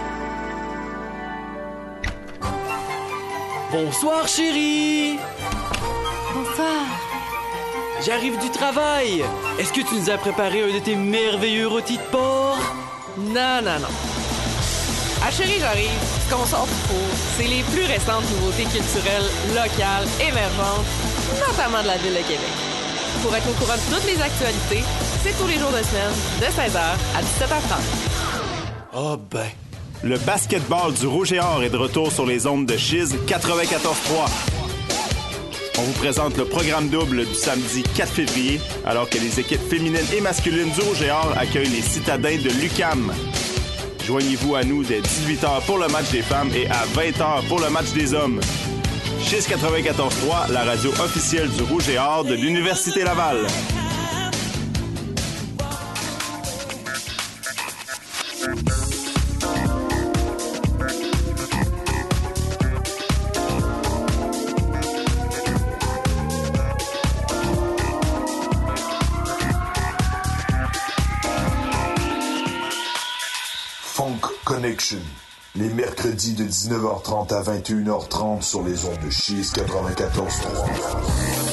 Bonsoir chérie Bonsoir. J'arrive du travail Est-ce que tu nous as préparé un de tes merveilleux rôtis de porc? Non, non, non. Ah chérie, j'arrive. Ce qu'on sort du four, c'est les plus récentes nouveautés culturelles, locales, émergentes, notamment de la ville de Québec. Pour être au courant de toutes les actualités, c'est tous les jours de semaine, de 16h à 17h30. Oh ben... Le basketball du Rouge et Or est de retour sur les ondes de Chiz 94.3. On vous présente le programme double du samedi 4 février, alors que les équipes féminines et masculines du Rouge et Or accueillent les citadins de l'UCAM. Joignez-vous à nous dès 18h pour le match des femmes et à 20h pour le match des hommes. Chiz 94.3, la radio officielle du Rouge et Or de l'Université Laval. Les mercredis de 19h30 à 21h30 sur les ondes de Cheese 94.3.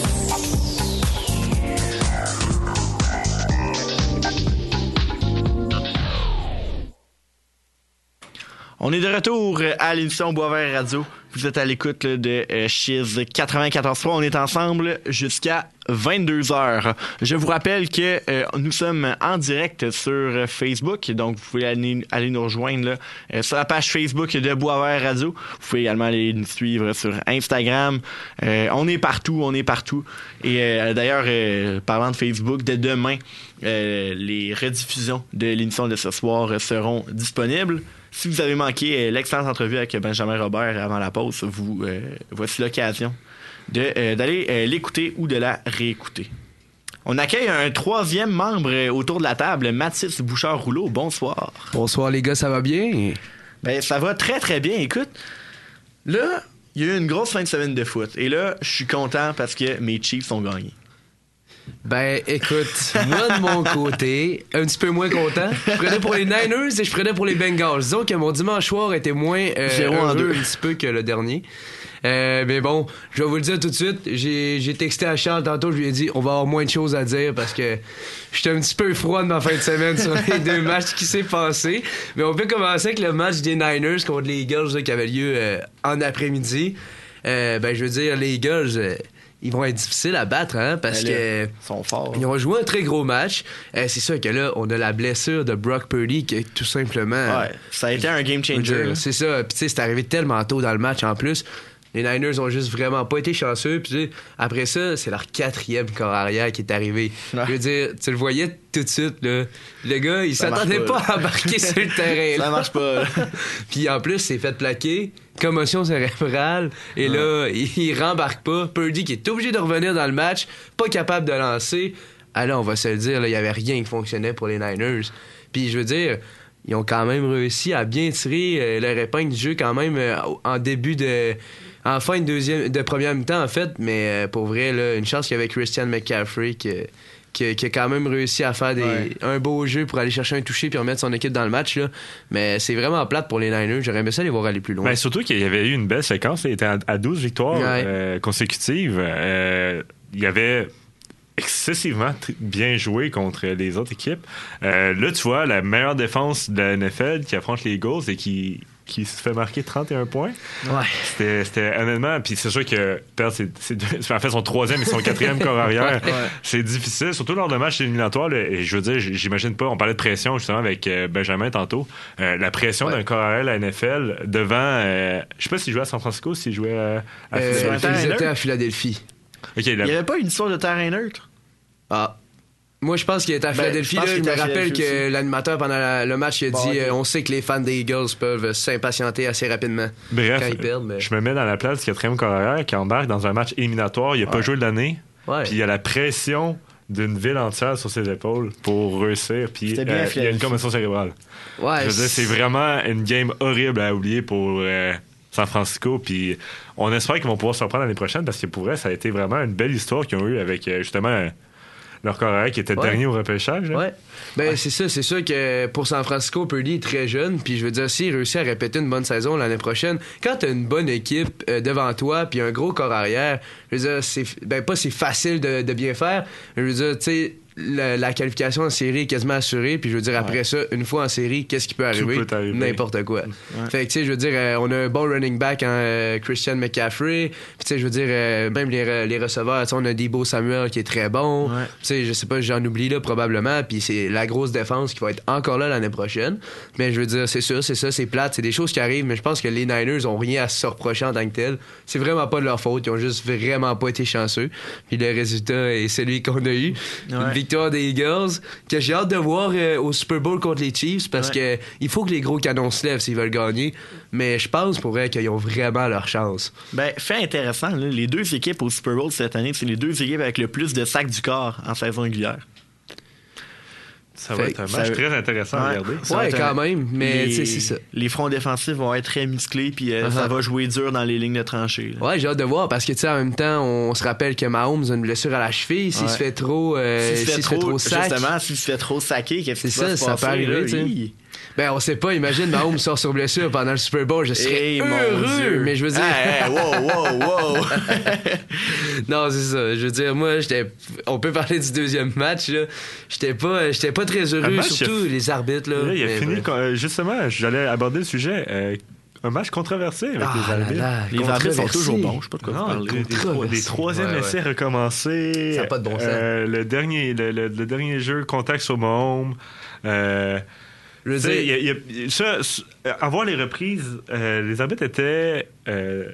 On est de retour à l'émission Boisvert Radio. Vous êtes à l'écoute de euh, Chiz 94.3. On est ensemble jusqu'à 22h. Je vous rappelle que euh, nous sommes en direct sur euh, Facebook, donc vous pouvez aller, nous rejoindre euh, sur la page Facebook de Boisvert Radio. Vous pouvez également aller nous suivre sur Instagram. Euh, on est partout, on est partout. Et euh, d'ailleurs, euh, parlant de Facebook, dès demain, euh, les rediffusions de l'émission de ce soir euh, seront disponibles. Si vous avez manqué euh, l'excellente entrevue avec Benjamin Robert avant la pause, vous euh, voici l'occasion euh, d'aller l'écouter ou de la réécouter. On accueille un troisième membre autour de la table, Mathis Bouchard-Rouleau. Bonsoir. Bonsoir les gars, ça va bien? Ben, ça va très très bien. Écoute, là, il y a eu une grosse fin de semaine de foot. Et là, je suis content parce que mes Chiefs ont gagné. Ben écoute, moi de mon côté, un petit peu moins content. Je prenais pour les Niners et je prenais pour les Bengals. Disons que mon dimanche soir était moins euh, heureux deux. un petit peu que le dernier. Euh, mais bon, je vais vous le dire tout de suite. J'ai texté à Charles tantôt, je lui ai dit on va avoir moins de choses à dire parce que j'étais un petit peu froid de ma fin de semaine sur les deux matchs qui s'est passé. Mais on peut commencer avec le match des Niners contre les Eagles là, qui avait lieu euh, en après-midi. Euh, ben je veux dire, les Eagles, ils vont être difficiles à battre hein, parce là, que Ils sont forts. ils ont joué un très gros match. Euh, c'est sûr que là, on a la blessure de Brock Purdy qui est tout simplement. Ouais, ça a été un game changer. C'est ça. Puis tu sais, c'est arrivé tellement tôt dans le match en plus. Les Niners ont juste vraiment pas été chanceux. Puis après ça, c'est leur quatrième corps arrière qui est arrivé. Ouais. Je veux dire, tu le voyais tout de suite. Là. Le gars, il s'attendait pas, pas à embarquer sur le terrain. Ça là. marche pas. Puis en plus, il s'est fait plaquer, commotion cérébrale, et là, il, il rembarque pas. Purdy qui est obligé de revenir dans le match, pas capable de lancer. Alors, on va se le dire, il y avait rien qui fonctionnait pour les Niners. Puis je veux dire, ils ont quand même réussi à bien tirer euh, leur épingle du jeu quand même euh, en début de... En fin de, deuxième, de première mi-temps, en fait, mais euh, pour vrai, là, une chance qu'il y avait Christian McCaffrey qui, qui a quand même réussi à faire des, Ouais. un beau jeu pour aller chercher un toucher puis remettre son équipe dans le match. Là. Mais c'est vraiment plate pour les Niners. J'aurais aimé ça les voir aller plus loin. Ben, surtout qu'il y avait eu une belle séquence. Il était à, à 12 victoires Ouais. euh, consécutives. Euh, il y avait excessivement bien joué contre les autres équipes. Euh, là, tu vois, la meilleure défense de la NFL qui affronte les Eagles et qui qui se fait marquer 31 points. Ouais. C'était, c'était honnêtement, puis c'est sûr que perdre c'est, c'est deux- en fait son troisième et son quatrième corps arrière, c'est difficile, surtout lors de matchs éliminatoires. là, et je veux dire, j'imagine pas. On parlait de pression justement avec euh, Benjamin tantôt. Euh, la pression Ouais. d'un corps arrière à la NFL devant, euh, je sais pas s'il jouait à San Francisco, s'il jouait à, à Euh, Philadelphie. ils étaient à Philadelphie. La- Il n'y avait pas une histoire de terrain neutre? Ah. Moi, je pense qu'il était à Ben, Philadelphie. je pense là. qu'il je me rappelle que l'animateur, pendant la- le match, il a Bon, dit euh, On sait que les fans des Eagles peuvent s'impatienter assez rapidement. Bref, quand ils perdent, mais- je me mets dans la place du quatrième corps arrière qui embarque dans un match éliminatoire. Il a pas joué de l'année. Ouais. Puis il y a la pression d'une ville entière sur ses épaules pour réussir. Puis euh, il y a une commotion cérébrale. Ouais, Je veux dire, c'est vraiment une game horrible à oublier pour euh, San Francisco. Puis on espère qu'ils vont pouvoir se reprendre l'année prochaine parce que pour vrai, ça a été vraiment une belle histoire qu'ils ont eue avec euh, justement leur corps arrière qui était Ouais. dernier au repêchage. là. Ouais. Ben, c'est ça, c'est sûr que pour San Francisco, Purdy est très jeune, puis je veux dire, s'il réussit à répéter une bonne saison l'année prochaine, quand t'as une bonne équipe euh, devant toi, puis un gros corps arrière, je veux dire, c'est, ben, pas c'est facile de, de bien faire, mais je veux dire, tu sais, la, la qualification en série est quasiment assurée, puis je veux dire, après ça, une fois en série, qu'est-ce qui peut arriver? peut arriver. N'importe quoi. Fait que, tu sais, je veux dire, euh, on a un bon running back en euh, Christian McCaffrey, puis tu sais, je veux dire, euh, même les, les receveurs, tu sais, on a Debo Samuel qui est très bon, Ouais. tu sais, je sais pas, j'en oublie là probablement, puis c'est la grosse défense qui va être encore là l'année prochaine. Mais je veux dire, c'est sûr, c'est ça, c'est plate, c'est des choses qui arrivent, mais je pense que les Niners ont rien à se reprocher en tant que tel. C'est vraiment pas de leur faute, ils ont juste vraiment pas été chanceux. Puis le résultat est celui qu'on a eu. Une. Victoire des Eagles que j'ai hâte de voir euh, au Super Bowl contre les Chiefs parce que il faut que les gros canons se lèvent s'ils veulent gagner. Mais je pense pour vrai qu'ils ont vraiment leur chance. Ben, fait intéressant, là, les deux équipes au Super Bowl cette année, c'est les deux équipes avec le plus de sacs du corps en saison régulière. Ça va Fait être un match ça- très intéressant à regarder. Ça ouais, quand un- même, mais les, tu sais, c'est ça. les fronts défensifs vont être très musclés, puis euh, Uh-huh. ça va jouer dur dans les lignes de tranchée. là. Ouais, j'ai hâte de voir parce que tu sais en même temps, on se rappelle que Mahomes a une blessure à la cheville, s'il Ouais. se fait trop euh, S'il se fait trop, sac. justement, s'il se fait trop saquer, qu'est-ce qui C'est va ça, se ça passer, peut arriver, là? Ben on sait pas, imagine Mahomes sort sur blessure pendant le Super Bowl, je serais Eh, mon heureux, Dieu. mais je veux dire Hey, hey, wow, wow, wow. Non, c'est ça. Je veux dire, moi, j'étais. On peut parler du deuxième match, là. J'étais pas, j'étais pas très heureux, match, surtout a- les arbitres, là. Là, il a Mais fini, justement, j'allais aborder le sujet. euh, un match controversé avec Ah les là arbitres. là, Les arbitres sont toujours bons, je sais pas de quoi Non, parlez. des, troisièmes Ouais, ouais. essais recommencés. Ça a pas de bon sens. Euh, le, dernier, le, le- le dernier jeu, contact sur Mahomes. Euh, Je veux tu sais, dire, il y a- il y a- ça, s- avoir les reprises, euh, les arbitres étaient. euh,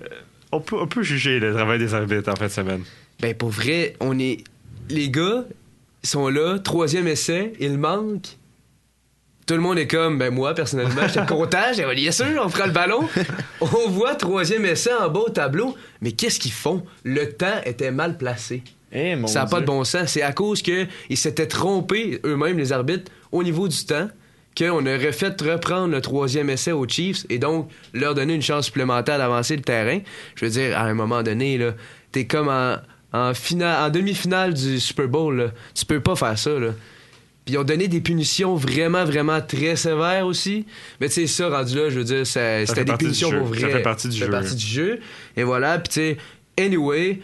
on, peut, on peut juger le travail des arbitres en fin de semaine. Ben, pour vrai, on est. Les gars sont là, troisième essai, il manque. Tout le monde est comme, ben moi, personnellement, j'étais content, j'ai dit, bien sûr, on fera le ballon. On voit troisième essai en bas au tableau, mais qu'est-ce qu'ils font? Le temps était mal placé. Eh, mon Ça n'a pas de bon sens. C'est à cause qu'ils s'étaient trompés eux-mêmes, les arbitres, au niveau du temps, qu'on aurait fait reprendre le troisième essai aux Chiefs et donc leur donner une chance supplémentaire d'avancer le terrain. Je veux dire, à un moment donné, là, t'es comme en, en, finale, en demi-finale du Super Bowl. Là. Tu peux pas faire ça. Là. Puis ils ont donné des punitions vraiment, vraiment très sévères aussi. Mais tu sais, ça, rendu là, je veux dire, fait c'était des punitions pour vrai. Ça fait partie du Ça jeu. partie du jeu. Et voilà, puis tu sais, anyway,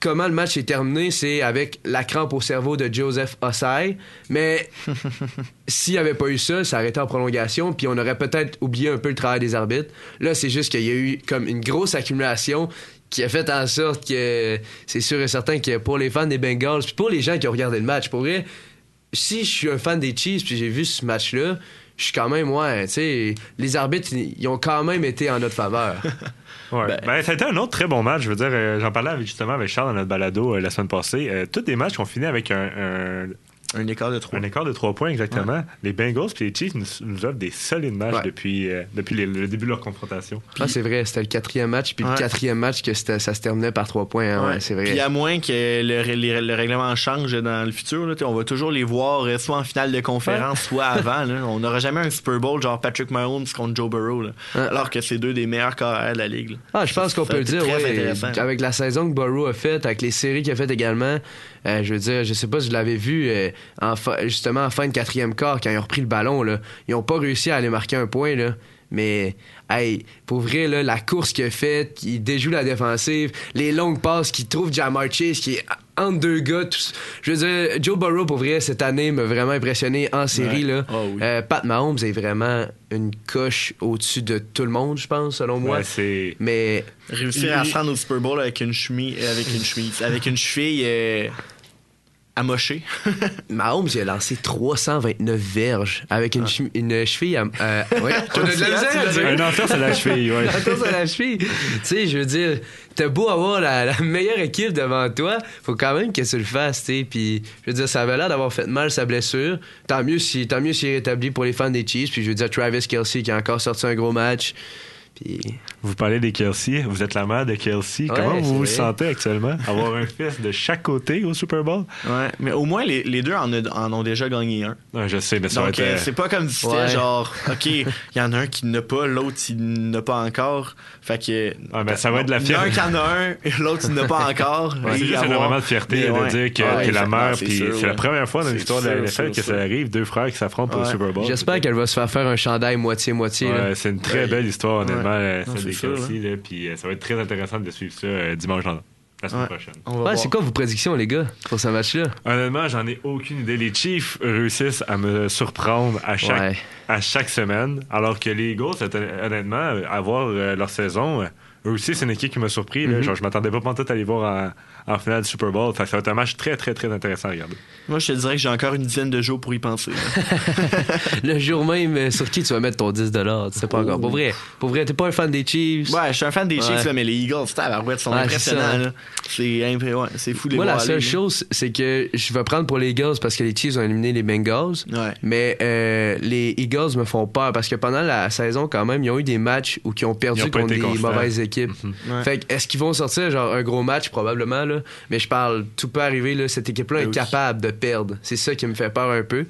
comment le match est terminé, c'est avec la crampe au cerveau de Joseph Osai. Mais s'il n'y avait pas eu ça, ça aurait été en prolongation, puis on aurait peut-être oublié un peu le travail des arbitres. Là, c'est juste qu'il y a eu comme une grosse accumulation qui a fait en sorte que c'est sûr et certain que pour les fans des Bengals, puis pour les gens qui ont regardé le match, pour vrai, si je suis un fan des Chiefs, puis j'ai vu ce match-là, je suis quand même, ouais, tu sais, les arbitres, ils ont quand même été en notre faveur. Ouais. Ben, ça a été un autre très bon match. Je veux dire, euh, j'en parlais avec, justement avec Charles dans notre balado euh, la semaine passée. Euh, tous les matchs ont fini avec un, un, Un écart de 3. un écart de trois points exactement. Les Bengals et les Chiefs nous, nous offrent des solides matchs Ouais. depuis, euh, depuis les- le début de leur confrontation. Ah, c'est vrai, c'était le quatrième match, puis Ouais. le quatrième match que ça se terminait par trois points. hein, ouais, c'est vrai. Puis à moins que le, les- le règlement change dans le futur, là, on va toujours les voir euh, soit en finale de conférence, soit avant. là. On n'aura jamais un Super Bowl genre Patrick Mahomes contre Joe Burrow. là. Ouais. Alors que c'est deux des meilleurs carrières de la ligue. Ah, je pense qu'on peut le dire. Avec la saison que Burrow a faite, avec les séries qu'il a faites également, euh, je veux dire, je sais pas si vous l'avez vu, euh, justement en fin de quatrième quart, quand ils ont repris le ballon, ils ont pas réussi à aller marquer un point, là. Mais, hey, pour vrai, la course qu'il a faite, il déjoue la défensive, les longues passes qu'il trouve Jamar Chase, qui est entre deux gars. tous- je veux dire, Joe Burrow, pour vrai, cette année m'a vraiment impressionné en série. Ouais. Là. Ah oui. Euh, Pat Mahomes est vraiment une coche au-dessus de tout le monde, je pense, selon moi. Ouais, c'est. Mais Réussir à se rendre au Super Bowl avec une chemise, avec une chemise, avec une cheville euh, amochée. Mahomes, il a lancé 329 verges avec une, chemi- une cheville à. euh, ouais, on a de la misère à dire. Un enfant, c'est la cheville, ouais. Attention à la cheville. tu sais, je veux dire, t'as beau avoir la, meilleure équipe devant toi, faut quand même que tu le fasses, tu. Puis, je veux dire, ça avait l'air d'avoir fait mal sa blessure. Tant mieux si, tant mieux s'il est rétabli pour les fans des Chiefs. Puis, je veux dire, Travis Kelsey qui a encore sorti un gros match. Puis, Vous parlez des Kelsey, vous êtes la mère de Kelsey. Ouais, Comment vous vous vrai. sentez actuellement? Avoir un fils de chaque côté au Super Bowl? Ouais, mais au moins les, les deux en, a- en ont déjà gagné un. Ouais, je sais, mais ça va Donc euh, euh, c'est pas comme si c'était Ouais. genre OK, il y en a un qui n'a pas, l'autre il n'a pas encore. Fait que Ouais, mais ça va être de la Il y en a un fierté. qui en a un, et l'autre il n'a pas encore. Ouais, c'est juste un avoir- moment de fierté Mais de ouais. dire que, la mère, c'est puis c'est la première fois dans l'histoire de la NFL que ça arrive, deux frères qui s'affrontent pour le. Super Bowl. j'espère qu'elle va se faire faire un chandail moitié-moitié. c'est une très belle histoire, honnêtement, c'est sûr, là, Puis euh, ça va être très intéressant de suivre ça euh, dimanche dans- la semaine Ouais. prochaine. Ouais, c'est quoi vos prédictions, les gars, pour ce match-là? Honnêtement, j'en ai aucune idée. Les Chiefs réussissent à me surprendre à chaque, Ouais. à chaque semaine, alors que les Eagles, honnêtement, à voir euh, leur saison, eux aussi, c'est une équipe qui m'a surpris. là. Mhm. Genre, je m'attendais pas tout à les voir en, en finale du Super Bowl. Fait que ça va être un match très, très, très intéressant à regarder. Moi je te dirais que j'ai encore une dizaine de jours pour y penser. Le jour même, euh, sur qui tu vas mettre ton 10 tu sais pas encore. Pour vrai, pour vrai, t'es pas un fan des Chiefs. Ouais, je suis un fan des Ouais. Chiefs, là, mais les Eagles, tabarouette, sont Ouais, impressionnants. C'est impré- ouais, c'est fou les Moi, la seule chose, c'est que je vais prendre pour les Eagles parce que les Chiefs ont éliminé les Bengals. Ouais. Mais euh, les Eagles me font peur parce que pendant la saison, quand même, ils ont eu des matchs où ils ont perdu Ils ont contre des constants. mauvaises équipes. Ouais. Fait que, est-ce qu'ils vont sortir genre un gros match? Probablement là Mais je parle, tout peut arriver là. Cette équipe-là Ben est oui. capable de perdre. C'est ça qui me fait peur un peu.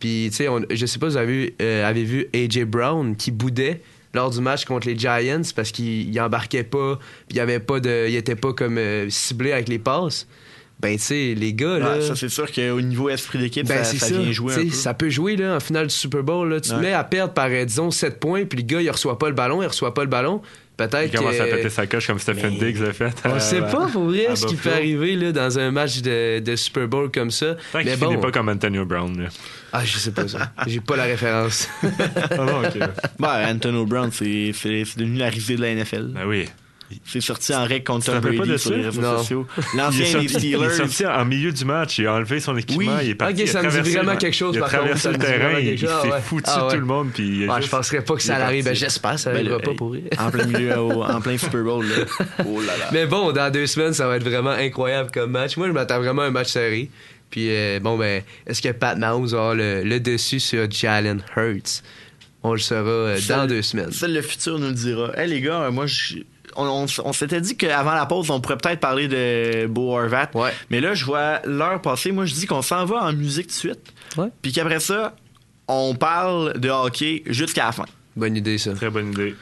Puis tu sais, je sais pas, vous avez, vu, euh, avez vu AJ Brown qui boudait lors du match contre les Giants parce qu'il il embarquait pas, il y avait pas de, il était pas comme euh, ciblé avec les passes. Ben tu sais, les gars là. Ouais, ça, c'est sûr qu'au niveau esprit d'équipe, Ben, ça, c'est ça ça. vient jouer un peu. Ça peut jouer là, en finale du Super Bowl. Là. Tu te Ouais. mets à perdre par, euh, disons, 7 points, puis le gars, il reçoit pas le ballon, il reçoit pas le ballon. Peut-être Il commence que... à péter sa coche comme Stephen Mais- Diggs l'a fait. On à- sait pas, pour vrai, à ce qui peut Buffalo. arriver là, dans un match de, de Super Bowl comme ça. Tant Mais finit bon, pas comme Antonio Brown. là. ah, je sais pas ça. J'ai pas la référence. Ah non, ok. Ben, Antonio Brown, c'est devenu la risée de la NFL. Ben oui. C'est sorti en règle contre Tom Brady de sur ça? les réseaux Non. sociaux. Il est, L'ancien des sorti, il est Steelers. sorti en milieu du match, il a enlevé son équipement, Oui. il est parti. Ok, il a ça me dit vraiment quelque chose, Il a contre, traversé ça le terrain, il s'est ouais. foutu Ah ouais. tout le monde. Puis Ah, je juste- penserais pas que ça arrive. Ben, j'espère, ça Ben, arrivera le- pas pour vrai. En plein milieu, au- en plein Super Bowl. Là. Oh là là. Mais bon, dans deux semaines, ça va être vraiment incroyable comme match. Moi, je m'attends vraiment à un match serré. Puis, euh, bon, ben, est-ce que Pat Mahomes va avoir le, le dessus sur Jalen Hurts? On le saura euh, Ça, dans deux semaines. Ça, le futur nous le dira. Hey, les gars, moi, je- on, on s- on s'était dit qu'avant la pause, on pourrait peut-être parler de Beau Horvat. Ouais. Mais là, je vois l'heure passer. Moi, je dis qu'on s'en va en musique tout de suite. Ouais. Puis qu'après ça, on parle de hockey jusqu'à la fin. Bonne idée, ça. Très bonne idée.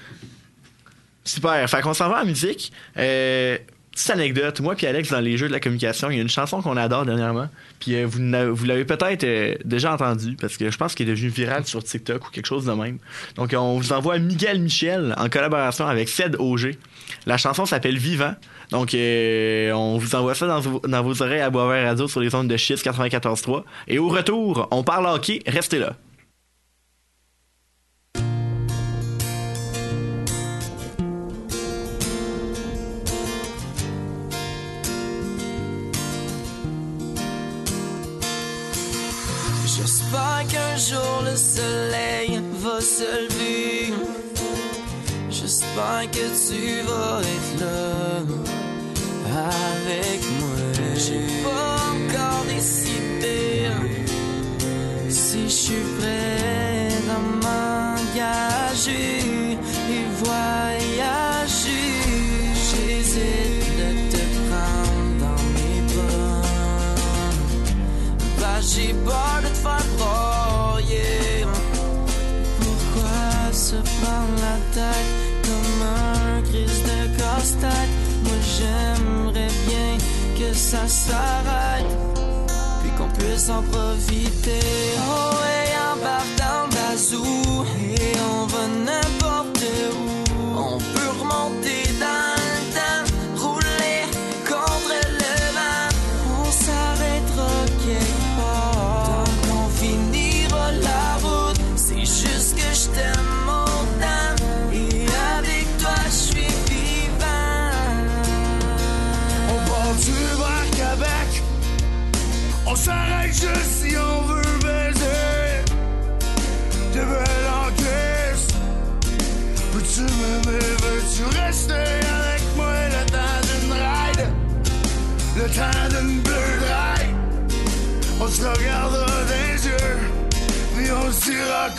Super. Fait qu'on s'en va en musique. Euh, petite anecdote. Moi puis Alex, dans les jeux de la communication, il y a une chanson qu'on adore dernièrement. Puis euh, vous, l'avez peut-être euh, déjà entendue parce que je pense qu'il est devenu viral sur TikTok ou quelque chose de même. Donc on vous envoie Miguel Michel en collaboration avec Ced Auger. La chanson s'appelle Vivant. Donc euh, on vous envoie ça dans, vos- dans vos oreilles à Boisvert Radio sur les ondes de Schist 94.3. Et au retour, on parle hockey. Restez là. J'espère qu'un jour le soleil va se lever. J'espère que tu vas être là avec moi. J'ai pas encore décidé si je suis prêt à m'engager qu'on puisse en profiter. Oh,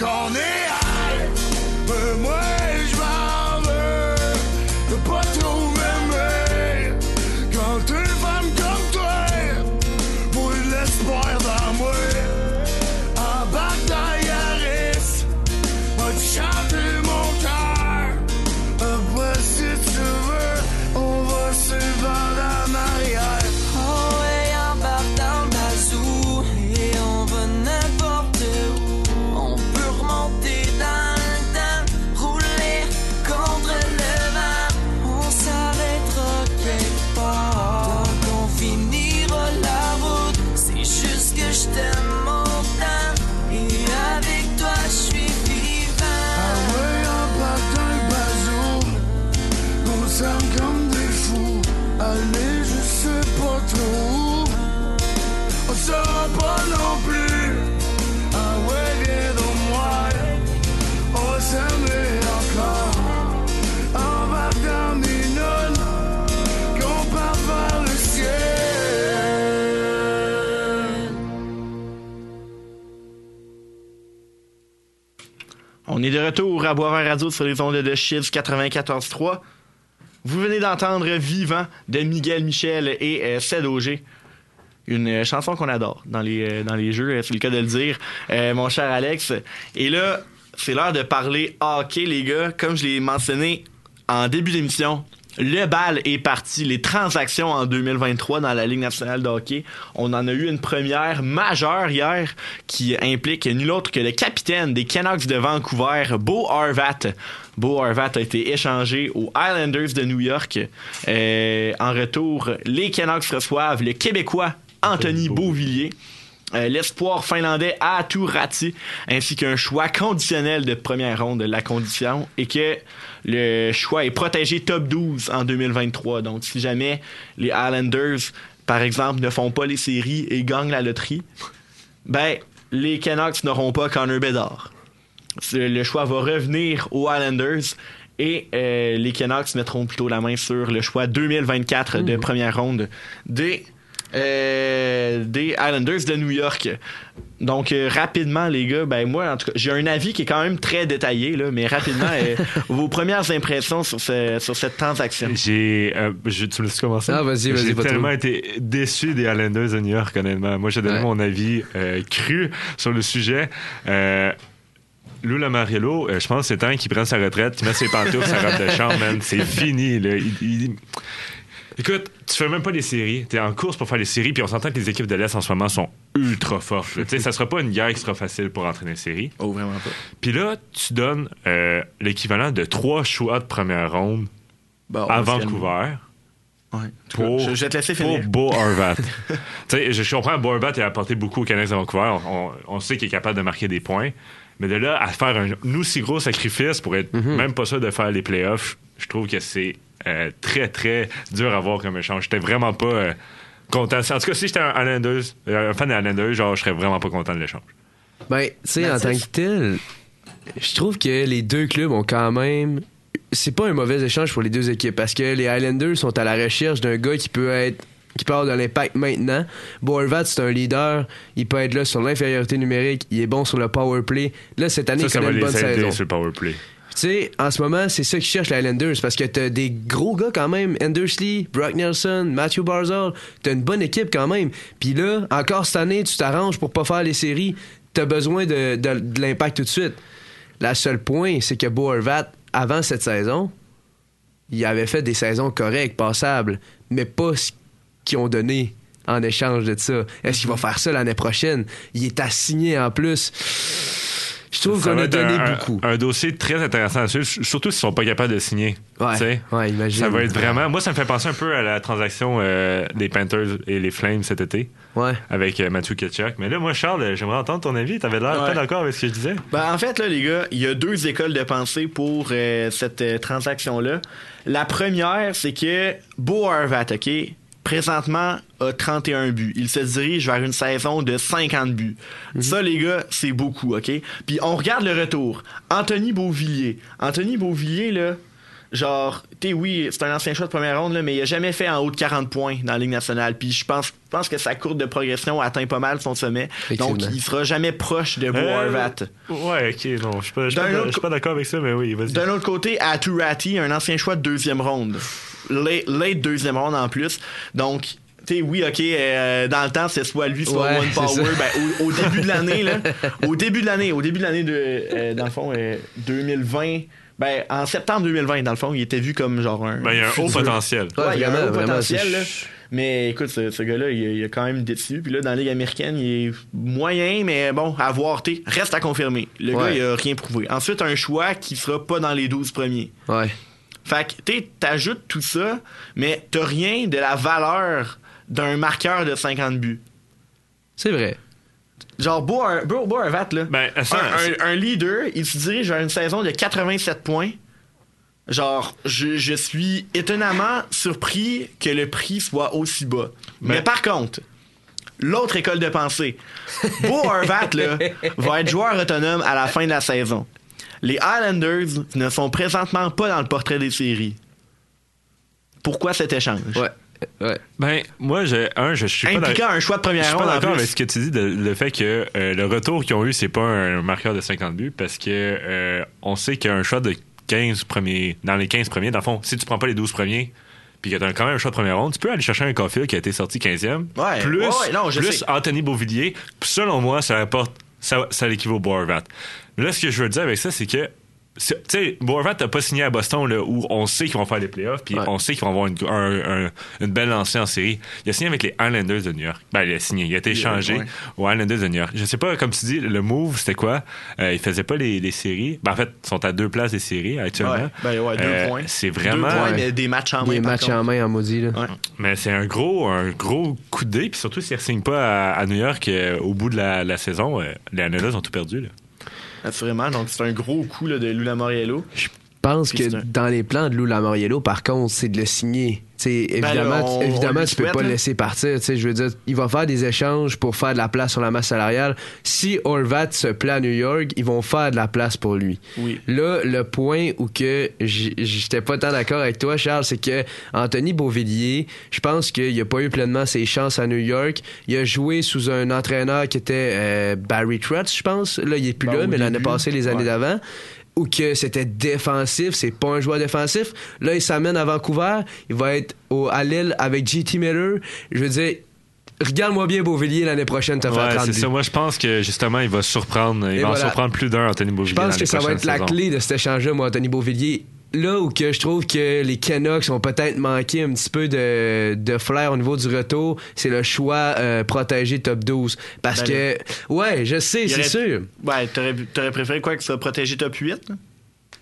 se de retour à Radio sur les ondes de Chiz 94.3. Vous venez d'entendre Vivant de Miguel Michel et euh, Auger. Une euh, chanson qu'on adore dans les, euh, dans les jeux, euh, c'est le cas de le dire, mon cher Alex. Et là, c'est l'heure de parler hockey, les gars. Comme je l'ai mentionné en début d'émission, le bal est parti. Les transactions en 2023 dans la Ligue nationale de hockey. On en a eu une première majeure hier qui implique nul autre que le capitaine des Canucks de Vancouver, Beau Harvat. Beau Harvat a été échangé aux Islanders de New York. Euh, en retour, les Canucks reçoivent le Québécois Anthony Beauvillier. Euh, l'espoir finlandais Atu Ratti, ainsi qu'un choix conditionnel de première ronde de la condition et que le choix est protégé top 12 en 2023. Donc, si jamais les Islanders, par exemple, ne font pas les séries et gagnent la loterie, ben, les Canucks n'auront pas Connor Bedard. Le choix va revenir aux Islanders et euh, les Canucks mettront plutôt la main sur le choix 2024 de première ronde des, euh, des Islanders de New York. Donc euh, rapidement les gars, ben moi en tout cas j'ai un avis qui est quand même très détaillé là, mais rapidement euh, vos premières impressions sur, ce- sur cette transaction? J'ai. euh, je- tu me laisses commencer? Ah, vas-y, vas-y, J'ai tellement trop. été déçu des Islanders de New York, honnêtement. Moi, j'ai donné Ouais. mon avis euh, cru sur le sujet. Euh, Lou Lamariello, euh, je pense que c'est temps qu'il prenne sa retraite, qu'il mette ses pantoufles, sa robe de chambre, man. C'est fini, là. Il- il- Écoute, tu fais même pas les séries. T'es en course pour faire les séries, puis on s'entend que les équipes de l'Est en ce moment sont ultra fortes. Tu sais, ça sera pas une guerre sera facile pour entrer dans les séries. Oh vraiment pas. Puis là, tu donnes euh, l'équivalent de trois choix de première ronde Bon, à. Vancouver. Ouais. Pour, je, te pour. Bo Horvat. tu sais, je, comprends, Bo Horvat a apporté beaucoup aux Canucks de Vancouver. On, on sait qu'il est capable de marquer des points. Mais de là à faire un, un aussi gros sacrifice pour être même pas sûr de faire les playoffs, je trouve que c'est euh, très, très dur à voir comme échange. J'étais vraiment pas euh, content. En tout cas, si j'étais un, Islanders, euh, un fan des Islanders, genre, je serais vraiment pas content de l'échange. Ben, tu sais, en tant que tel, je trouve que les deux clubs ont quand même. C'est pas un mauvais échange pour les deux équipes parce que les Highlanders sont à la recherche d'un gars qui peut être qui peut avoir de l'impact maintenant. Borvat, c'est un leader. Il peut être là sur l'infériorité numérique. Il est bon sur le power play. Là, cette année, Ça, il ça connaît va une les bonne saison. sur le power play. Tu sais, en ce moment, c'est ça qu'ils cherchent les Highlanders parce que t'as des gros gars quand même. Andersley, Brock Nelson, Matthew Barzal. T'as une bonne équipe quand même. Puis là, encore cette année, tu t'arranges pour pas faire les séries. T'as besoin de, de- de l'impact tout de suite. La seule point, c'est que Bo Horvat, avant cette saison, il avait fait des saisons correctes, passables, mais pas ce qu'ils ont donné en échange de ça. Est-ce qu'il va faire ça l'année prochaine? Il est assigné en plus. Je trouve qu'on a donné un, beaucoup. Un, un dossier très intéressant à suivre, surtout s'ils sont pas capables de signer. Ouais, Tu sais? ouais, imagine. Ça va être vraiment. Moi, ça me fait penser un peu à la transaction euh, des Panthers et les Flames cet été. Ouais. Avec euh, Matthew Ketchuk. Mais là, moi, Charles, j'aimerais entendre ton avis. T'avais l'air Ouais. pas d'accord avec ce que je disais. Ben, en fait, là, les gars, il y a deux écoles de pensée pour euh, cette euh, transaction-là. La première, c'est que Bo Horvat, OK, présentement, a 31 buts. Il se dirige vers une saison de 50 buts. Ça, les gars, c'est beaucoup, OK? Puis on regarde le retour. Anthony Beauvillier. Anthony Beauvillier, là, genre, tu oui, c'est un ancien choix de première ronde, là, mais il a jamais fait en haut de 40 points dans la Ligue nationale. Puis je pense, que sa courbe de progression atteint pas mal son sommet. Donc, il sera jamais proche de Bo Euh, Horvat. Ouais, ok, non, suis pas, je suis pas d'accord avec ça, mais oui, vas-y. D'un autre côté, Aturati, un ancien choix de deuxième ronde. Late, late deuxième ronde en plus. Donc, tu sais, oui, OK, euh, dans le temps, c'est soit lui, soit Ouais, One Power. Ben, au, au début de l'année, là. Au début de l'année, au début de l'année de, euh, dans le fond, euh, 2020. Ben, en septembre 2020, dans le fond, il était vu comme genre un. Ben, il y a un haut potentiel. Ouais, Ouais, il y a un haut vraiment, potentiel, là. Mais écoute, ce, ce gars-là, il, a- il a quand même déçu. Puis là, dans la Ligue américaine, il est moyen, mais bon, à voir, t'es, reste à confirmer. Le Ouais. gars, il a rien prouvé. Ensuite, un choix qui sera pas dans les 12 premiers. Ouais. Fait que, tu sais, t'ajoutes tout ça, mais t'as rien de la valeur d'un marqueur de 50 buts. C'est vrai. Genre, Bo, Bo, Bo Horvat, là, Ben, ça, un, un- un leader, il se dirige vers une saison de 87 points. Genre, je, je suis étonnamment surpris que le prix soit aussi bas. Mais, Mais- par contre, l'autre école de pensée, Bo Horvat, là, va être joueur autonome à la fin de la saison. Les Islanders ne sont présentement pas dans le portrait des séries. Pourquoi cet échange? Ouais. Ouais. Ben, moi, je, un, je suis pas Impliquant d'accord. un choix de Je première suis ronde pas en d'accord plus. avec ce que tu dis, de- le fait que euh, le retour qu'ils ont eu, c'est pas un marqueur de 50 buts, parce que euh, on sait qu'il y a un choix de 15 premiers, dans les 15 premiers, dans le fond, si tu prends pas les 12 premiers, puis que tu as quand même un choix de première ronde, tu peux aller chercher un Caulfield qui a été sorti 15e, Ouais, plus, ouais, ouais, non, je plus sais. Anthony Beauvillier. Puis Selon moi, ça apporte, ça, ça l'équivaut au Boervat. Mais là, ce que je veux dire avec ça, c'est que tu sais, Boervat n'a pas signé à Boston là, où on sait qu'ils vont faire les playoffs, puis Ouais. on sait qu'ils vont avoir une, un- un- une belle lancée en série. Il a signé avec les Islanders de New York. Ben, il a signé, il a été échangé ouais. aux Islanders de New York. Je sais pas, comme tu dis, le move, c'était quoi? Euh, il faisait pas les, les séries. Ben, en fait, ils sont à deux places des séries actuellement. Ouais, ben ouais, deux Euh, points. C'est vraiment... Deux points, mais des matchs en main. Des matchs contre. en main en maudit, là. Ouais. Mais c'est un gros, un gros coup de dé, puis surtout s'ils ne signent pas à, à New York euh, au bout de la, la saison, euh, les Islanders ont tout perdu. Là. Assurément. Donc, c'est un gros coup là, de Lula Moriello. Pense Puis que un- dans les plans de Lou Lamoriello, par contre, c'est de le signer. T'sais, évidemment, Ben on- évidemment on tu peux souhaite, pas le laisser partir. Je veux dire, il va faire des échanges pour faire de la place sur la masse salariale. Si Horvat se plaît à New York, ils vont faire de la place pour lui. Oui. Là, le point où que j'étais pas tant d'accord avec toi, Charles, c'est que Anthony Beauvillier, je pense qu'il a pas eu pleinement ses chances à New York. Il a joué sous un entraîneur qui était euh, Barry Trotz, je pense. Là, il est plus là, mais l'année passée, les années ouais. d'avant ou que c'était défensif, c'est pas un joueur défensif. Là, il s'amène à Vancouver, il va être au, à Lille avec JT Miller. Je veux dire, regarde-moi bien Beauvillier l'année prochaine, te Ouais, 30 c'est ça. Moi, je pense que justement, il va surprendre. Il Et va en surprendre plus d'un, Anthony Je Beauvillier. pense dans que ça va être la clé de cet échange-là, moi, Anthony Beauvillier. Là où que je trouve que les Canucks ont peut-être manqué un petit peu de, de flair au niveau du retour, c'est le choix euh, protégé top 12. Parce Ben, que, ouais, je sais, c'est sûr. Ouais, t'aurais, t'aurais préféré quoi que ça protégé top 8? là?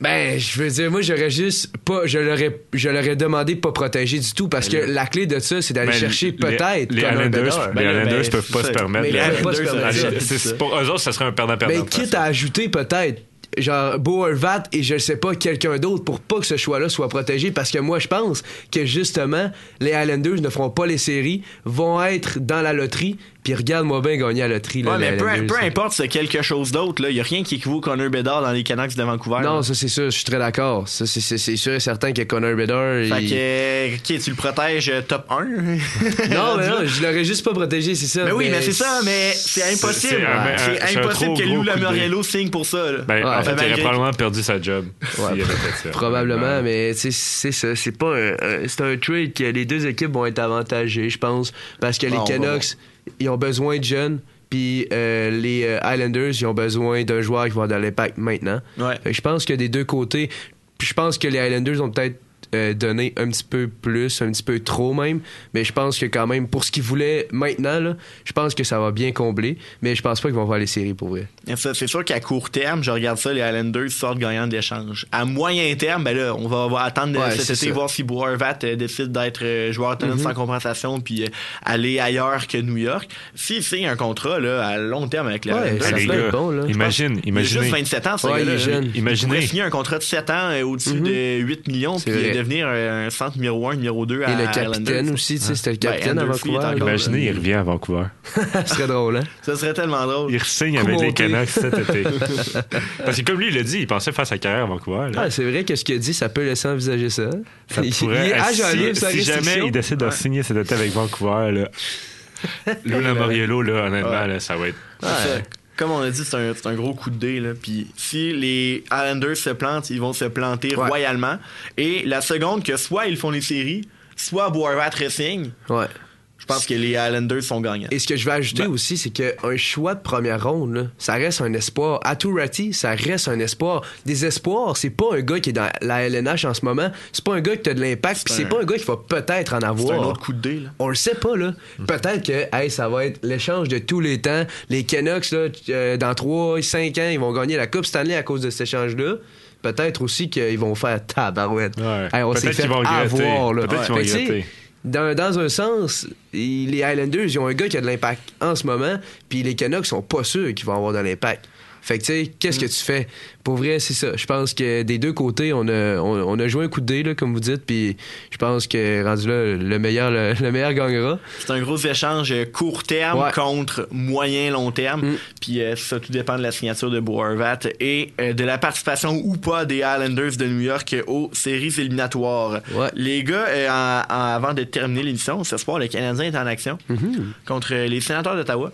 Ben, je veux dire, moi, j'aurais juste pas, je l'aurais, je l'aurais demandé de pas protéger du tout parce que la clé de ça, c'est d'aller Ben, chercher les- peut-être Les Islanders, les Ben, Islanders ben, peuvent pas se permettre. les se Islanders, c'est. Pour eux autres, ça serait un perdant-perdant. Mais quitte à ajouter peut-être genre Bo Horvat et je sais pas quelqu'un d'autre pour pas que ce choix-là soit protégé parce que moi je pense que justement les Islanders ne feront pas les séries, vont être dans la loterie puis regarde-moi bien gagner à la loterie là, Ouais, les mais peu, importe, c'est quelque chose d'autre. Il n'y a rien qui équivaut Connor Bedard dans les Canucks de Vancouver. Non, là. ça c'est sûr, je suis très d'accord. Ça c'est- sûr et certain que Connor Bedard Fait il- que, ok, tu le protèges euh, top 1. Non, mais non, je l'aurais juste pas protégé, c'est ça. Mais oui, mais c'est ça, mais c'est impossible. c'est impossible que Lou. Lamoriello signe pour ça. là. Ben, Ouais. en fait, il aurait probablement perdu sa job s'il Ouais. avait fait ça. Probablement, mais tu sais, c'est ça. C'est pas un, un- c'est un trade que les deux équipes vont être avantagées, je pense, parce que les Canucks, ils ont besoin de jeunes, puis euh, les euh, Islanders, ils ont besoin d'un joueur qui va dans l'impact maintenant. Ouais. Je pense que des deux côtés, je pense que les Islanders ont peut-être euh, donné un petit peu plus, un petit peu trop même, mais je pense que quand même, pour ce qu'ils voulaient maintenant, là, je pense que ça va bien combler, mais je pense pas qu'ils vont faire les séries pour vrai. Ça, C'est sûr qu'à court terme, je regarde ça, les Islanders sortent gagnants de l'échange. À moyen terme, ben là, on va, attendre Ouais, cet été, ça. voir si Boervat euh, décide d'être euh, joueur autonome Mhm. sans compensation puis euh, aller ailleurs que New York. S'il signe un contrat là, à long terme avec les Ouais, Islanders, ça les peut gars, être bon, là. imagine, il a juste imaginez. 27 ans, ce Ouais, il est jeune. Il Imaginez. pourrait signer un contrat de 7 ans euh, au-dessus Mhm. de 8 millions C'est puis devenir un, centre numéro 1, numéro 2 à Et le capitaine Islanders. aussi, tu sais, c'était le Ben, capitaine à il est Vancouver. encore- Imaginez, il revient à Vancouver. Ce serait drôle, hein? Ça serait tellement drôle. Il signe avec les. Canucks cet été. Parce que comme lui, il l'a dit, il pensait faire sa carrière à Vancouver. là. Ah, c'est vrai que ce qu'il a dit, ça peut laisser envisager ça. Ça il, pourrait- il est si, sa si jamais il décide de Ouais. signer cet été avec Vancouver, là, Luna Moriello, là, honnêtement, Ouais. là, ça va être. Ça. Comme on a dit, c'est un, gros coup de dé. Là. Puis si les Islanders se plantent, ils vont se planter Ouais. royalement. Et la seconde que soit ils font les séries, soit Boervat resigne, Ouais. Je pense que les Islanders sont gagnants. Et ce que je vais ajouter Ben- aussi, c'est qu'un choix de première ronde, là, ça reste un espoir. Aturati, ça reste un espoir. Des espoirs, c'est pas un gars qui est dans la LNH en ce moment. C'est pas un gars qui a de l'impact. puis C'est C'est un- pas un gars qui va peut-être en C'est avoir. un autre coup de dé. Là. On le sait pas, là. Peut-être que hey, ça va être l'échange de tous les temps. Les Canucks, là, euh, dans 3, 5 ans, ils vont gagner la Coupe Stanley à cause de cet échange-là. Peut-être aussi qu'ils vont faire tabarouette. Ouais. Hey, on s'est Peut-être fait qu'ils vont regretter. avoir, là. Peut-être qu'ils vont regretter. Dans, un sens, les Highlanders, ils ont un gars qui a de l'impact en ce moment, puis les Canucks sont pas sûrs qu'ils vont avoir de l'impact. Fait que, tu sais, qu'est-ce que tu fais? Pour vrai, c'est ça. Je pense que des deux côtés, on a, on, on a joué un coup de dé, là, comme vous dites, puis je pense que, rendu là, le meilleur, le, le meilleur gagnera. C'est un gros échange court terme Ouais. contre moyen long terme. Mm. Puis euh, ça, tout dépend de la signature de Boervat et euh, de la participation ou pas des Islanders de New York aux séries éliminatoires. Ouais. Les gars, euh, en- en- avant de terminer l'émission, ce soir, le Canadien est en action Mm-hmm. contre les sénateurs d'Ottawa.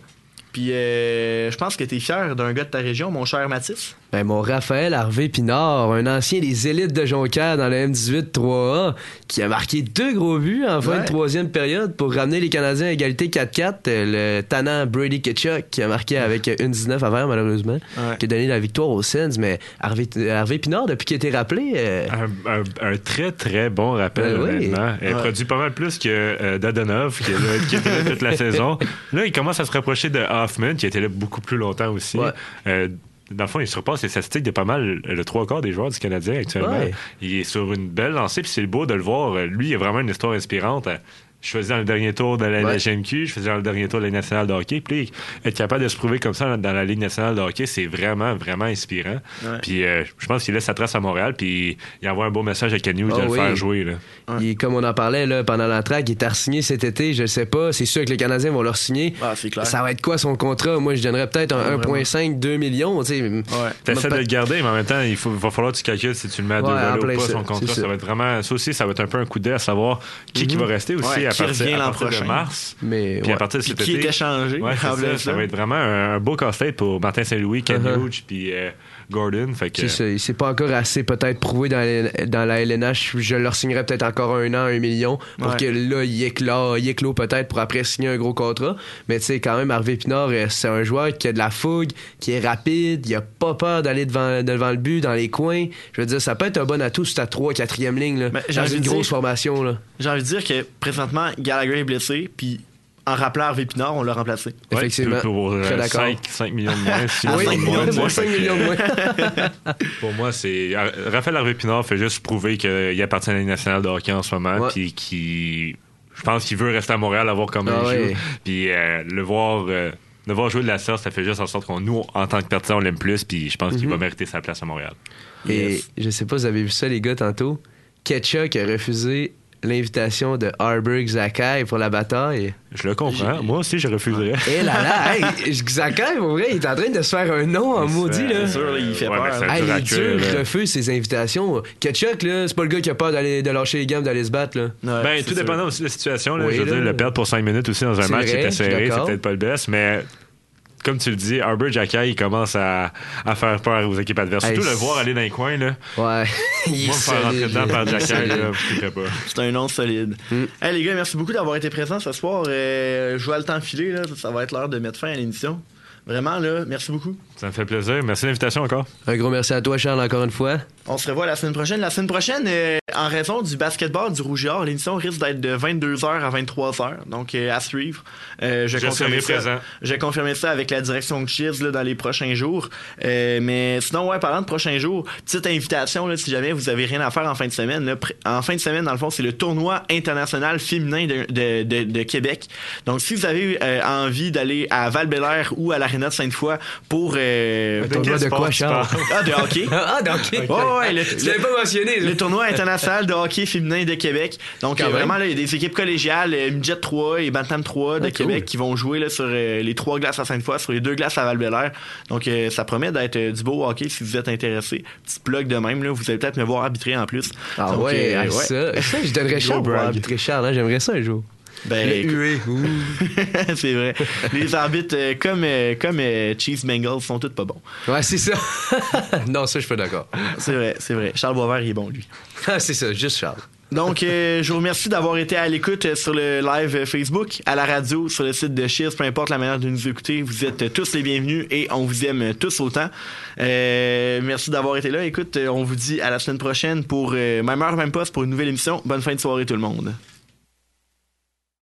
Puis euh, je pense que t'es fier d'un gars de ta région, mon cher Mathis. Ben, mon Raphaël Harvey Pinard, un ancien des élites de Jonquière dans le M18 3A, qui a marqué deux gros buts en fin Ouais. de troisième période pour ramener les Canadiens à égalité 4-4. Euh, Le tannant Brady Ketchuk, qui a marqué avec une 19 avant, malheureusement, Ouais. qui a donné la victoire aux Sens. Mais Harvey, Harvey Pinard, depuis qu'il a été rappelé, euh, Un, un- un très très bon rappel, Ben oui. Il Ouais. produit pas mal plus que euh, Dadonov, qui, est là- qui était là toute la saison. Là, il commence à se rapprocher de Hoffman, qui était là beaucoup plus longtemps aussi. Ouais. Euh, dans le fond, il surpasse les statistiques de pas mal le trois quarts des joueurs du Canadien actuellement. Ouais. Il est sur une belle lancée, puis c'est beau de le voir. Lui, il a vraiment une histoire inspirante. Je faisais dans le dernier tour de la Ouais. LHMQ, je faisais dans le dernier tour de la Ligue nationale de hockey. Puis être capable de se prouver comme ça dans la Ligue nationale de hockey, c'est vraiment, vraiment inspirant. Ouais. Puis euh, je pense qu'il laisse sa trace à Montréal, puis il envoie un beau message à Hughes Ah de le oui. faire jouer. Là. il comme on en parlait là, pendant la track, il est à signer cet été, je sais pas. C'est sûr que les Canadiens vont leur signer. Ah, clair. Ça va être quoi son contrat? Moi, je donnerais peut-être un Ouais, 1,5, 2 millions. tu Moi, de le garder, mais en même temps, il faut, va falloir que tu calcules si tu le mets à deux volets ou pas, ça, son contrat. Ça. ça. va être vraiment, ça aussi, ça va être un peu un coup d'œil à savoir qui, qui va rester aussi qui revient l'an partir de prochain. mars. Mais Puis ouais. à partir de Puis cet qui été. Ouais, c'est en ça, va être vraiment un, beau casse-tête pour Martin Saint-Louis, Ken. Hughes, puis euh, Gordon. Fait que, C'est ça, il s'est pas encore assez peut-être prouvé dans la, dans la LNH. Je leur signerais peut-être encore un an, un million, pour Ouais. que là, il éclore, il peut-être pour après signer un gros contrat. Mais tu sais, quand même, Harvey Pinard, euh, c'est un joueur qui a de la fougue, qui est rapide, il a pas peur d'aller devant, devant le but, dans les coins. Je veux dire, ça peut être un bon atout sur ta 3 4 ligne, là, dans une grosse dire- formation. Là. J'ai envie de dire que présentement, Gallagher est blessé, puis en rappelant Harvey Pinard, on l'a remplacé. ouais, Effectivement. Pour, euh, Très d'accord. 5, 5 millions de moins. oui, millions de moins, moi, tu sais, 5 fait que, millions de moins. Pour moi, c'est. Raphaël Harvey Pinard fait juste prouver qu'il appartient à la Ligue nationale de hockey en ce moment, Ouais. puis qu'il. Je pense qu'il veut rester à Montréal, à voir comment Ah ouais. joue. Puis euh, le voir. euh, le voir jouer de la sorte, ça fait juste en sorte qu'on, nous, en tant que partisan, on l'aime plus, puis je pense Mhm. qu'il va mériter sa place à Montréal. Et je sais pas si vous avez vu ça, les gars, tantôt? Ketchuk a refusé l'invitation de Harburg Zakai pour la bataille. Je le comprends. Moi aussi, je refuserais. Et là là, hey, Zakai, pour vrai, il est en train de se faire un nom en maudit, là. C'est sûr, il fait Ouais, peur. Hey, dur refusent ses invitations. Ketchuk, là, c'est pas le gars qui a peur d'aller, de lâcher les gammes, d'aller se battre, là. Ouais, Ben, tout sûr. dépendant aussi de la situation. Là, Oui, je veux là. dire, le perdre pour 5 minutes aussi dans un match, suis serré, c'est peut-être pas le best, mais comme tu le dis, Arbor Jacky, il commence à, à faire peur aux équipes adverses. Hey, Surtout le voir aller dans les coins, là. Ouais. Il Moi, me faire rentrer dedans par Jacky, là, je pas. C'est un nom solide. Mm. Hey, les gars, merci beaucoup d'avoir été présents ce soir. Euh, je vois le temps filer, là. Ça va être l'heure de mettre fin à l'émission. Vraiment, là, merci beaucoup. Ça me fait plaisir. Merci de l'invitation encore. Un gros merci à toi, Charles, encore une fois. On se revoit la semaine prochaine. La semaine prochaine, euh, en raison du basketball du Rouge et Or, l'émission risque d'être de 22h à 23h. Donc, euh, à suivre. Euh, je, Je confirmer serai ça. vais confirmer ça avec la direction de là, dans les prochains jours. Euh, mais sinon, ouais, parlant de prochains jours, petite invitation, là, si jamais vous avez rien à faire en fin de semaine. là, en fin de semaine, dans le fond, c'est le tournoi international féminin de, de, de- de Québec. Donc, si vous avez euh, envie d'aller à val ou à l'Arena de Sainte-Foy pour... euh, Un tournoi de quoi, Charles? ah, de hockey. Ah, donc, Oh, ouais, le, Tu l'avais pas mentionné, ça. le tournoi international de hockey féminin de Québec. Donc, euh, vraiment, là, il y a des équipes collégiales, euh, Midget 3 et Bantam 3 de Ah, Québec cool. qui vont jouer là, sur euh, les trois glaces à Sainte-Foy, sur les deux glaces à val Donc, euh, ça promet d'être euh, du beau hockey si vous êtes intéressé. Petit plug de même, là, vous allez peut-être me voir arbitrer en plus. Ah Donc, ouais, euh, ah, ça, ça, je donnerais cher pour arbitrer Charles, hein, j'aimerais ça un jour. Ben, Le écoute- hué. c'est vrai. Les arbitres euh, comme, euh, comme euh, Chiefs Bengals sont tous pas bons. Ouais, c'est ça. non, ça, je suis pas d'accord. C'est vrai, c'est vrai. Charles Boisvert, il est bon, lui. Ah, c'est ça, juste Charles. Donc, euh, je vous remercie d'avoir été à l'écoute euh, sur le live Facebook, à la radio, sur le site de Cheers, peu importe la manière de nous écouter. Vous êtes tous les bienvenus et on vous aime tous autant. Euh, merci d'avoir été là. Écoute, on vous dit à la semaine prochaine pour euh, même heure, même poste pour une nouvelle émission. Bonne fin de soirée tout le monde.